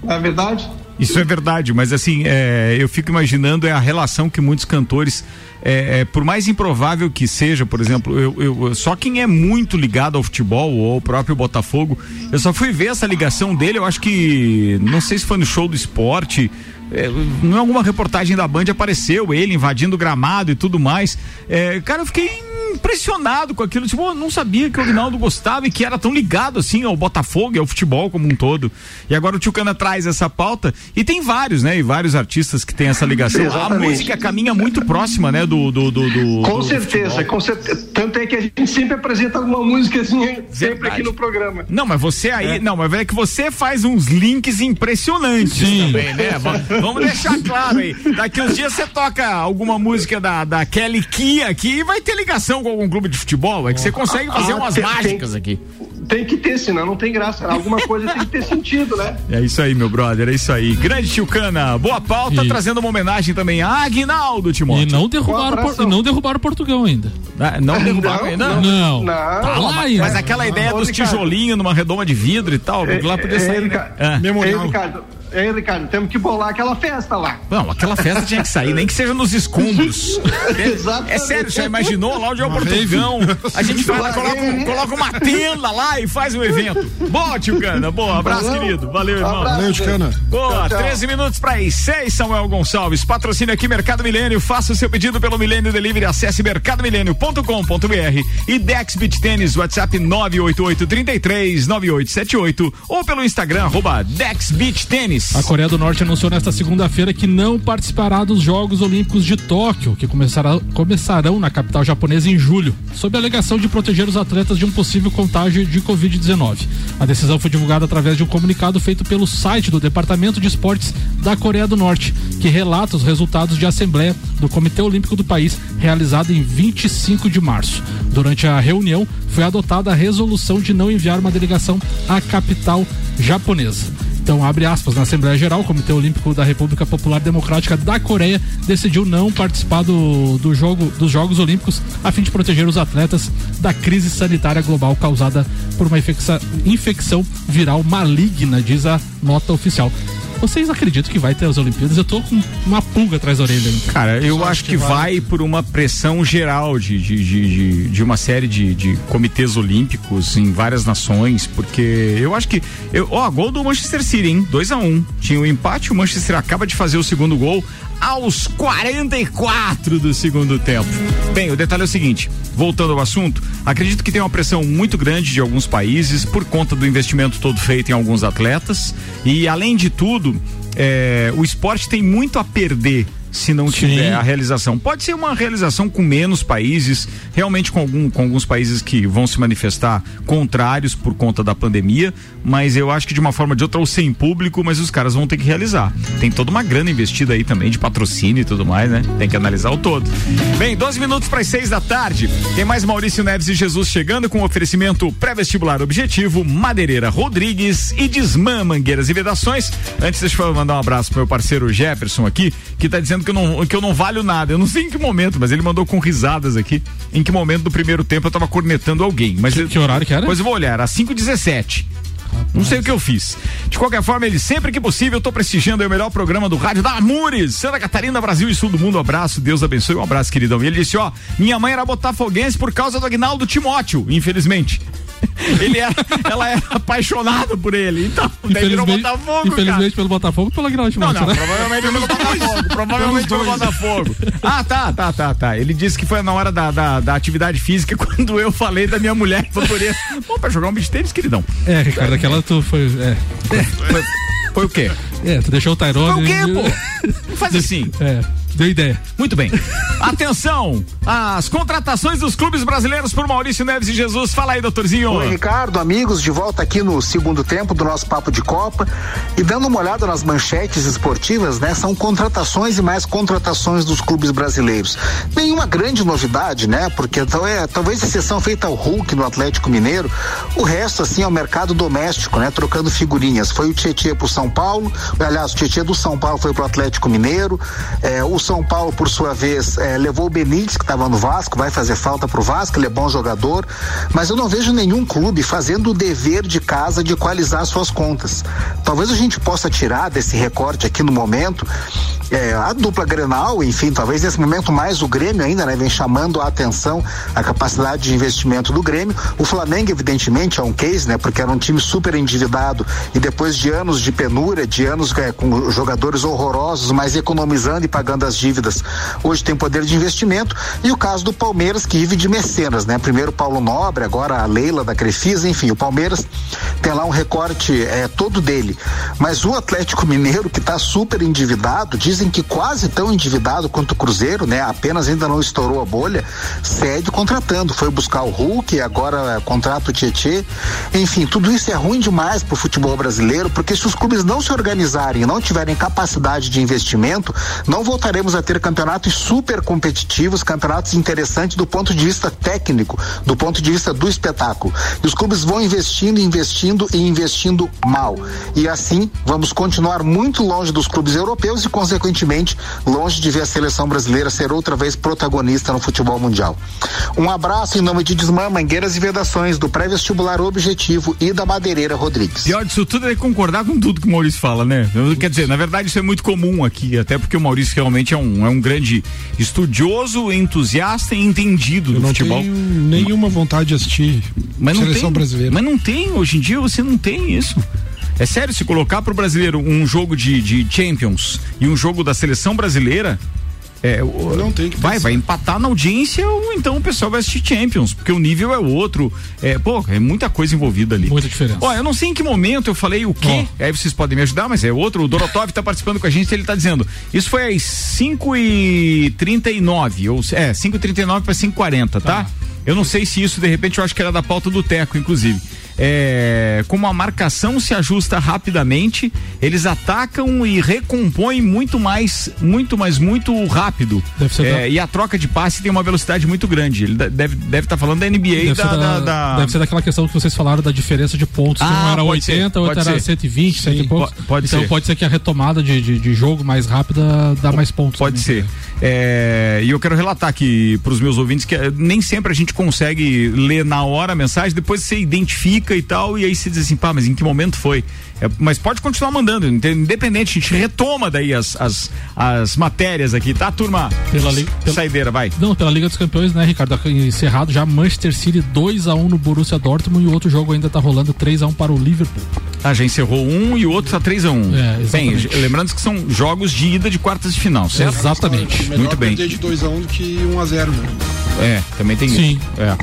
Não é verdade? Isso é verdade, mas assim, é, eu fico imaginando é a relação que muitos cantores, é, é, por mais improvável que seja, por exemplo, eu, eu- só quem é muito ligado ao futebol ou ao próprio Botafogo, eu só fui ver essa ligação dele, eu acho que, não sei se foi no show do esporte, é, em alguma reportagem da Band apareceu ele invadindo o gramado e tudo mais. É, cara, eu fiquei impressionado com aquilo. Tipo, eu não sabia que o Agnaldo gostava e que era tão ligado assim ao Botafogo e ao futebol como um todo. E agora o Tio Cana traz essa pauta e tem vários, né? E vários artistas que têm essa ligação. A Exatamente. música caminha muito próxima, né? Do. do, do, do Com do certeza, futebol. com certeza. Tanto é que a gente sempre apresenta alguma música assim, sempre Verdade. aqui no programa. Não, mas você aí. Não, mas é que você faz uns links impressionantes também, né? Va- Vamos deixar claro aí. Daqui uns dias você toca alguma música da, da Kelly Kia aqui e vai ter ligação com algum clube de futebol. É que você consegue fazer Ah, umas tem- mágicas aqui. Tem que ter, senão não tem graça. Alguma coisa tem que ter sentido, né? É isso aí, meu brother, é isso aí. Grande Tio Cana, boa pauta, trazendo uma homenagem também a Aguinaldo Timóteo. E não derrubaram, por, e não derrubaram Portugal ainda. Ah, não derrubaram ainda? Não. Tá lá mas, ainda. mas aquela ideia Ô, dos Ricardo. tijolinhos numa redoma de vidro e tal, lá podia É, sair. Ricardo, É. Ei, Ricardo, Ei, Ricardo, temos que bolar aquela festa lá. Não, aquela festa tinha que sair, nem que seja nos escombros. <laughs> é, é sério, já imaginou lá onde é o Portugão? A gente fala, coloca, coloca uma tenda lá e faz o um evento. Boa, tio Cana, boa, abraço, Valeu. querido. Valeu, irmão. Valeu, tio Cana. Boa, tchau, tchau. 13 minutos para as 6, Samuel Gonçalves. Patrocínio aqui Mercado Milênio. Faça o seu pedido pelo Milênio Delivery. Acesse mercadomilênio.com.br e Dex Beach Tênis, WhatsApp 988 33 9878 ou pelo Instagram, arroba Dex Beach Tênis. A Coreia do Norte anunciou nesta segunda-feira que não participará dos Jogos Olímpicos de Tóquio, que começará, começarão na capital japonesa em julho, sob a alegação de proteger os atletas de um possível contágio de Covid-19. A decisão foi divulgada através de um comunicado feito pelo site do Departamento de Esportes da Coreia do Norte, que relata os resultados de assembleia do Comitê Olímpico do país, realizada em 25 de março. Durante a reunião, foi adotada a resolução de não enviar uma delegação à capital japonesa. Então, abre aspas, na Assembleia Geral, o Comitê Olímpico da República Popular Democrática da Coreia decidiu não participar do, do jogo, dos Jogos Olímpicos a fim de proteger os atletas da crise sanitária global causada por uma infecção, viral maligna, diz a nota oficial. Vocês acreditam que vai ter as Olimpíadas? Eu tô com uma pulga atrás da orelha. Cara, eu acho, acho que, que vai... vai... por uma pressão geral de, de, de, de uma série de, de, comitês olímpicos em várias nações, porque eu acho que. Eu, ó, gol do Manchester City, hein? 2 a 1 um. Tinha o um empate, o Manchester acaba de fazer o segundo gol aos 44 do segundo tempo. Bem, o detalhe é o seguinte: voltando ao assunto, acredito que tem uma pressão muito grande de alguns países por conta do investimento todo feito em alguns atletas e, além de tudo, é, o esporte tem muito a perder se não tiver Sim. a realização. Pode ser uma realização com menos países, realmente com, algum, com alguns países que vão se manifestar contrários por conta da pandemia, mas eu acho que de uma forma ou de outra, ou sem público, mas os caras vão ter que realizar. Tem toda uma grana investida aí também de patrocínio e tudo mais, né? Tem que analisar o todo. Bem, 12 minutos para as 6 da tarde. Tem mais Maurício Neves e Jesus chegando com oferecimento pré-vestibular objetivo, Madeireira Rodrigues e Desmã Mangueiras e Vedações. Antes, deixa eu mandar um abraço pro meu parceiro Jefferson aqui, que tá dizendo que eu não, que eu não valho nada. Eu não sei em que momento, mas ele mandou com risadas aqui. Em que momento do primeiro tempo eu tava cornetando alguém. Mas que, que horário que era? Pois eu vou olhar, às 5h17. Não sei o que eu fiz. De qualquer forma, ele sempre que possível, eu tô prestigiando o melhor programa do rádio da Amores, Santa Catarina, Brasil e Sul do mundo. Um abraço, Deus abençoe. Um abraço, queridão. E ele disse: Ó, minha mãe era botafoguense por causa do Agnaldo Timóteo, infelizmente. <laughs> ele era, ela era apaixonada por ele. Então, daí virou Botafogo. Infelizmente cara. pelo Botafogo pelo Agnaldo Não, não, né? provavelmente pelo Botafogo. provavelmente pelo Botafogo. Ah, tá, tá, tá, tá. Ele disse que foi na hora da, da, da atividade física <laughs> quando eu falei da minha mulher favorita. Pô, pra jogar um beat tênis, queridão. É, Ricardo, aquela tu foi. É. é. Foi, foi, o quê? É, tu deixou o Tyrone. Foi o quê, pô? Não faz <laughs> assim. É. Deu ideia. Muito bem. <laughs> Atenção, as contratações dos clubes brasileiros por Maurício Neves e Jesus. Fala aí, doutorzinho. Oi, Ricardo, amigos, de volta aqui no segundo tempo do nosso Papo de Copa. E dando uma olhada nas manchetes esportivas, né? São contratações e mais contratações dos clubes brasileiros. Nenhuma grande novidade, né? Porque é, talvez exceção feita ao Hulk no Atlético Mineiro, o resto, assim, é o mercado doméstico, né? Trocando figurinhas. Foi o Tietchan pro São Paulo, aliás, o Tietchan do São Paulo foi pro Atlético Mineiro, é, o são Paulo, por sua vez, é, levou o Benítez, que estava no Vasco, vai fazer falta pro Vasco, ele é bom jogador, mas eu não vejo nenhum clube fazendo o dever de casa de equalizar suas contas. Talvez a gente possa tirar desse recorte aqui no momento é, a dupla Grenal, enfim, talvez nesse momento mais o Grêmio ainda, né, vem chamando a atenção a capacidade de investimento do Grêmio. O Flamengo, evidentemente, é um case, né, porque era um time super endividado e depois de anos de penúria, de anos é, com jogadores horrorosos, mas economizando e pagando as dívidas, hoje tem poder de investimento. E o caso do Palmeiras, que vive de mecenas, né? Primeiro Paulo Nobre, agora a Leila da Crefisa, enfim, o Palmeiras tem lá um recorte é, todo dele. Mas o Atlético Mineiro, que está super endividado, dizem que quase tão endividado quanto o Cruzeiro, né? Apenas ainda não estourou a bolha, cede contratando. Foi buscar o Hulk, agora contrata o Tietê. Enfim, tudo isso é ruim demais pro futebol brasileiro, porque se os clubes não se organizarem, não tiverem capacidade de investimento, não voltaremos a ter campeonatos super competitivos, campeonatos interessantes do ponto de vista técnico, do ponto de vista do espetáculo. E os clubes vão investindo, investindo e investindo mal. E assim vamos continuar muito longe dos clubes europeus e, consequentemente, longe de ver a seleção brasileira ser outra vez protagonista no futebol mundial. Um abraço em nome de Desmã, Mangueiras e Vedações, do pré-vestibular Objetivo e da Madeireira Rodrigues. Pior disso tudo é concordar com tudo que o Maurício fala, né? Quer dizer, na verdade isso é muito comum aqui, até porque o Maurício realmente é um, é um grande estudioso, entusiasta e entendido Eu do não futebol. tenho nenhuma vontade de assistir Mas não seleção tem, brasileira. Mas não tem, hoje em dia você não tem isso. É sério, se colocar pro brasileiro um jogo de, de Champions e um jogo da seleção brasileira, é, o- Não tem que vai, pensar. vai empatar na audiência ou então o pessoal vai assistir Champions, porque o nível é outro. É, pô, é muita coisa envolvida ali. Muita diferença. Ó, eu não sei em que momento eu falei o quê, aí vocês podem me ajudar, mas é outro. O Dorotov tá participando com a gente, ele tá dizendo. Isso foi às 5 e 39 ou é, 5 e 39 para 5 e 40 tá? Eu não sei se isso, de repente, eu acho que era da pauta do Teco, inclusive. É, como a marcação se ajusta rapidamente, eles atacam e recompõem muito mais, muito mais, muito rápido. Deve ser É, E a troca de passe tem uma velocidade muito grande. Ele deve estar deve tá falando da NBA Deve, da, ser da- da- deve ser daquela questão que vocês falaram da diferença de pontos. Ah, um era pode 80, ser, outro era ser. 120, 100 e Sim, poucos. po- pode então ser. pode ser que a retomada de, de, de jogo mais rápida dá mais pontos. Pode também. ser. É, e eu quero relatar aqui para os meus ouvintes que eh, nem sempre a gente consegue ler na hora a mensagem, depois você identifica e tal, e aí você diz assim, pá, mas em que momento foi? É, mas pode continuar mandando, independente, a gente retoma daí as, as, as matérias aqui, tá, turma? Pela li- pela- Saideira, vai. Não, pela Liga dos Campeões, né, Ricardo? Encerrado já Manchester City 2x1 no Borussia Dortmund e o outro jogo ainda tá rolando 3x1 para o Liverpool. Ah, já encerrou um e o outro tá 3 a 1 É, Bem, exatamente. j- lembrando que são jogos de ida de quartas de final, certo? Exatamente. Melhor Muito bem. perder de 2x1 do que 1x0, né? É, também tem Sim. isso. É.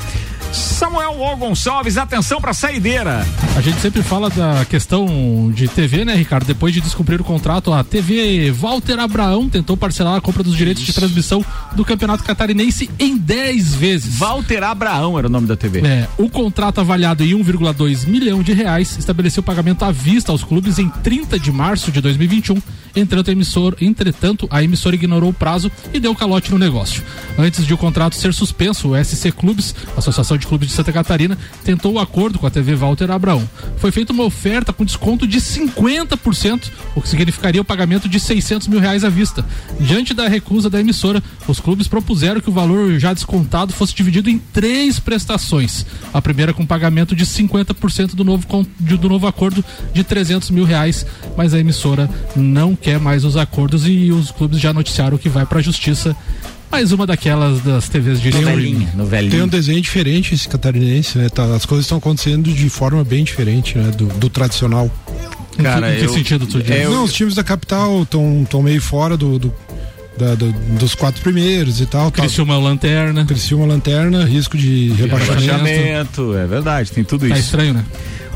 Samuel O. Gonçalves, atenção pra saideira. A gente sempre fala da questão de TV, né, Ricardo? Depois de descumprir o contrato, a TV Walter Abraão tentou parcelar a compra dos direitos de transmissão do Campeonato Catarinense em 10 vezes. Walter Abraão era o nome da TV. É, o contrato avaliado em 1,2 milhão de reais estabeleceu pagamento à vista aos clubes em 30 de março de 2021. Entretanto, a emissora, entretanto, a emissora ignorou o prazo e deu calote no negócio. Antes de o contrato ser suspenso, o SC Clubes, Associação de Clubes de Santa Catarina, tentou o acordo com a TV Walter Abraão. Foi feita uma oferta com desconto de 50%, o que significaria o pagamento de 600 mil reais à vista. Diante da recusa da emissora, os clubes propuseram que o valor já descontado fosse dividido em três prestações. A primeira com pagamento de 50% do novo, do novo acordo de 300 mil reais, mas a emissora não quer mais os acordos e os clubes já noticiaram que vai para a justiça. Mais uma daquelas das TVs de streaming. Tem um desenho diferente esse catarinense, né? Tá- as coisas estão acontecendo de forma bem diferente, né? Do, do tradicional. Cara, Em que eu- sentido tu diz? É, eu- Não, os times da capital estão meio fora do, do- da- do- dos quatro primeiros e tal. tá- Criciúma Lanterna. Criciúma Lanterna, risco de rebaixamento. Rebaixamento, é verdade, tem tudo Tá isso. estranho, né?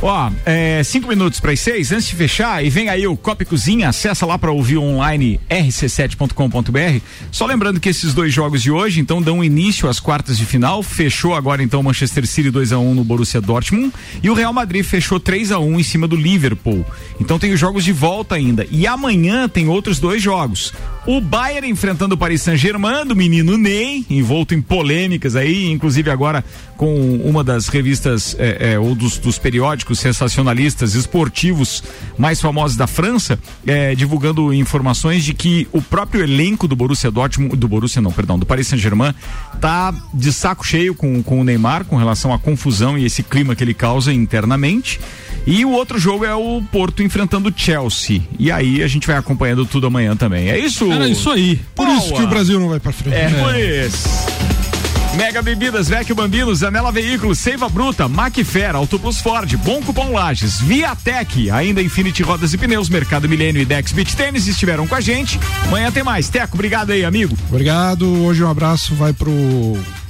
Ó, é, cinco minutos para as seis, antes de fechar, e vem aí o Copa Cozinha, acessa lá para ouvir online rc7.com.br. Só lembrando que esses dois jogos de hoje, então, dão início às quartas de final. Fechou agora, então, Manchester City 2 a 1 no Borussia Dortmund. E o Real Madrid fechou 3 a 1 em cima do Liverpool. Então tem os jogos de volta ainda. E amanhã tem outros dois jogos. O Bayern enfrentando o Paris Saint-Germain, do menino Ney, envolto em polêmicas aí, inclusive agora com uma das revistas é, é, ou dos, dos periódicos sensacionalistas esportivos mais famosos da França, é, divulgando informações de que o próprio elenco do Borussia Dortmund, do Borussia não, perdão, do Paris Saint-Germain, tá de saco cheio com, com o Neymar com relação à confusão e esse clima que ele causa internamente. E o outro jogo é o Porto enfrentando o Chelsea. E aí a gente vai acompanhando tudo amanhã também. É isso? Era isso aí. Por isso que o Brasil não vai pra frente. É, por isso. Mega Bebidas, Vecchio Bambinos, Zanela Veículos, Seiva Bruta, Macfer, Autobus Ford, Bom Cupom Lages, Viatec, ainda Infinity Rodas e Pneus, Mercado Milênio e Dex Beach Tênis estiveram com a gente. Amanhã tem mais. Teco, obrigado aí, amigo. Obrigado. Hoje um abraço vai pro,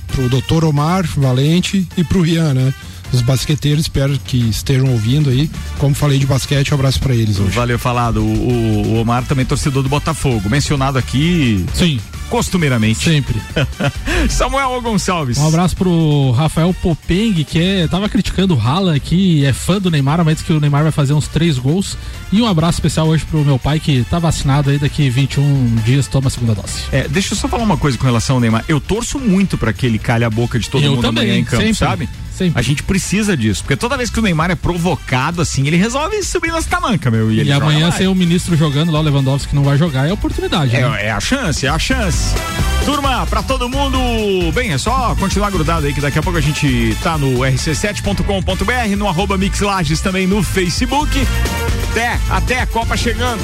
pro doutor Omar Valente e pro Rian, né? Os basqueteiros, espero que estejam ouvindo aí. Como falei de basquete, um abraço pra eles hoje. Valeu falado. O- o Omar também torcedor do Botafogo, mencionado aqui. Sim. Costumeiramente. Sempre. <laughs> Samuel Gonçalves. Um abraço pro Rafael Popeng, que é, tava criticando o Haaland aqui, é fã do Neymar, mas diz que o Neymar vai fazer uns três gols. E um abraço especial hoje pro meu pai, que tá vacinado aí, daqui 21 dias toma a segunda dose. É, deixa eu só falar uma coisa com relação ao Neymar. Eu torço muito pra que ele calhe a boca de todo Eu mundo também, amanhã em campo, sempre. sabe? Sempre. A gente precisa disso, porque toda vez que o Neymar é provocado assim, ele resolve subir nas tamancas, meu. E, e amanhã sem o ministro jogando lá, o Lewandowski que não vai jogar, é a oportunidade. É, né? é a chance, é a chance. Turma, pra todo mundo, bem, é só continuar grudado aí que daqui a pouco a gente tá no rc7.com.br, no arroba Mixlages também no Facebook. Até, até, Copa chegando.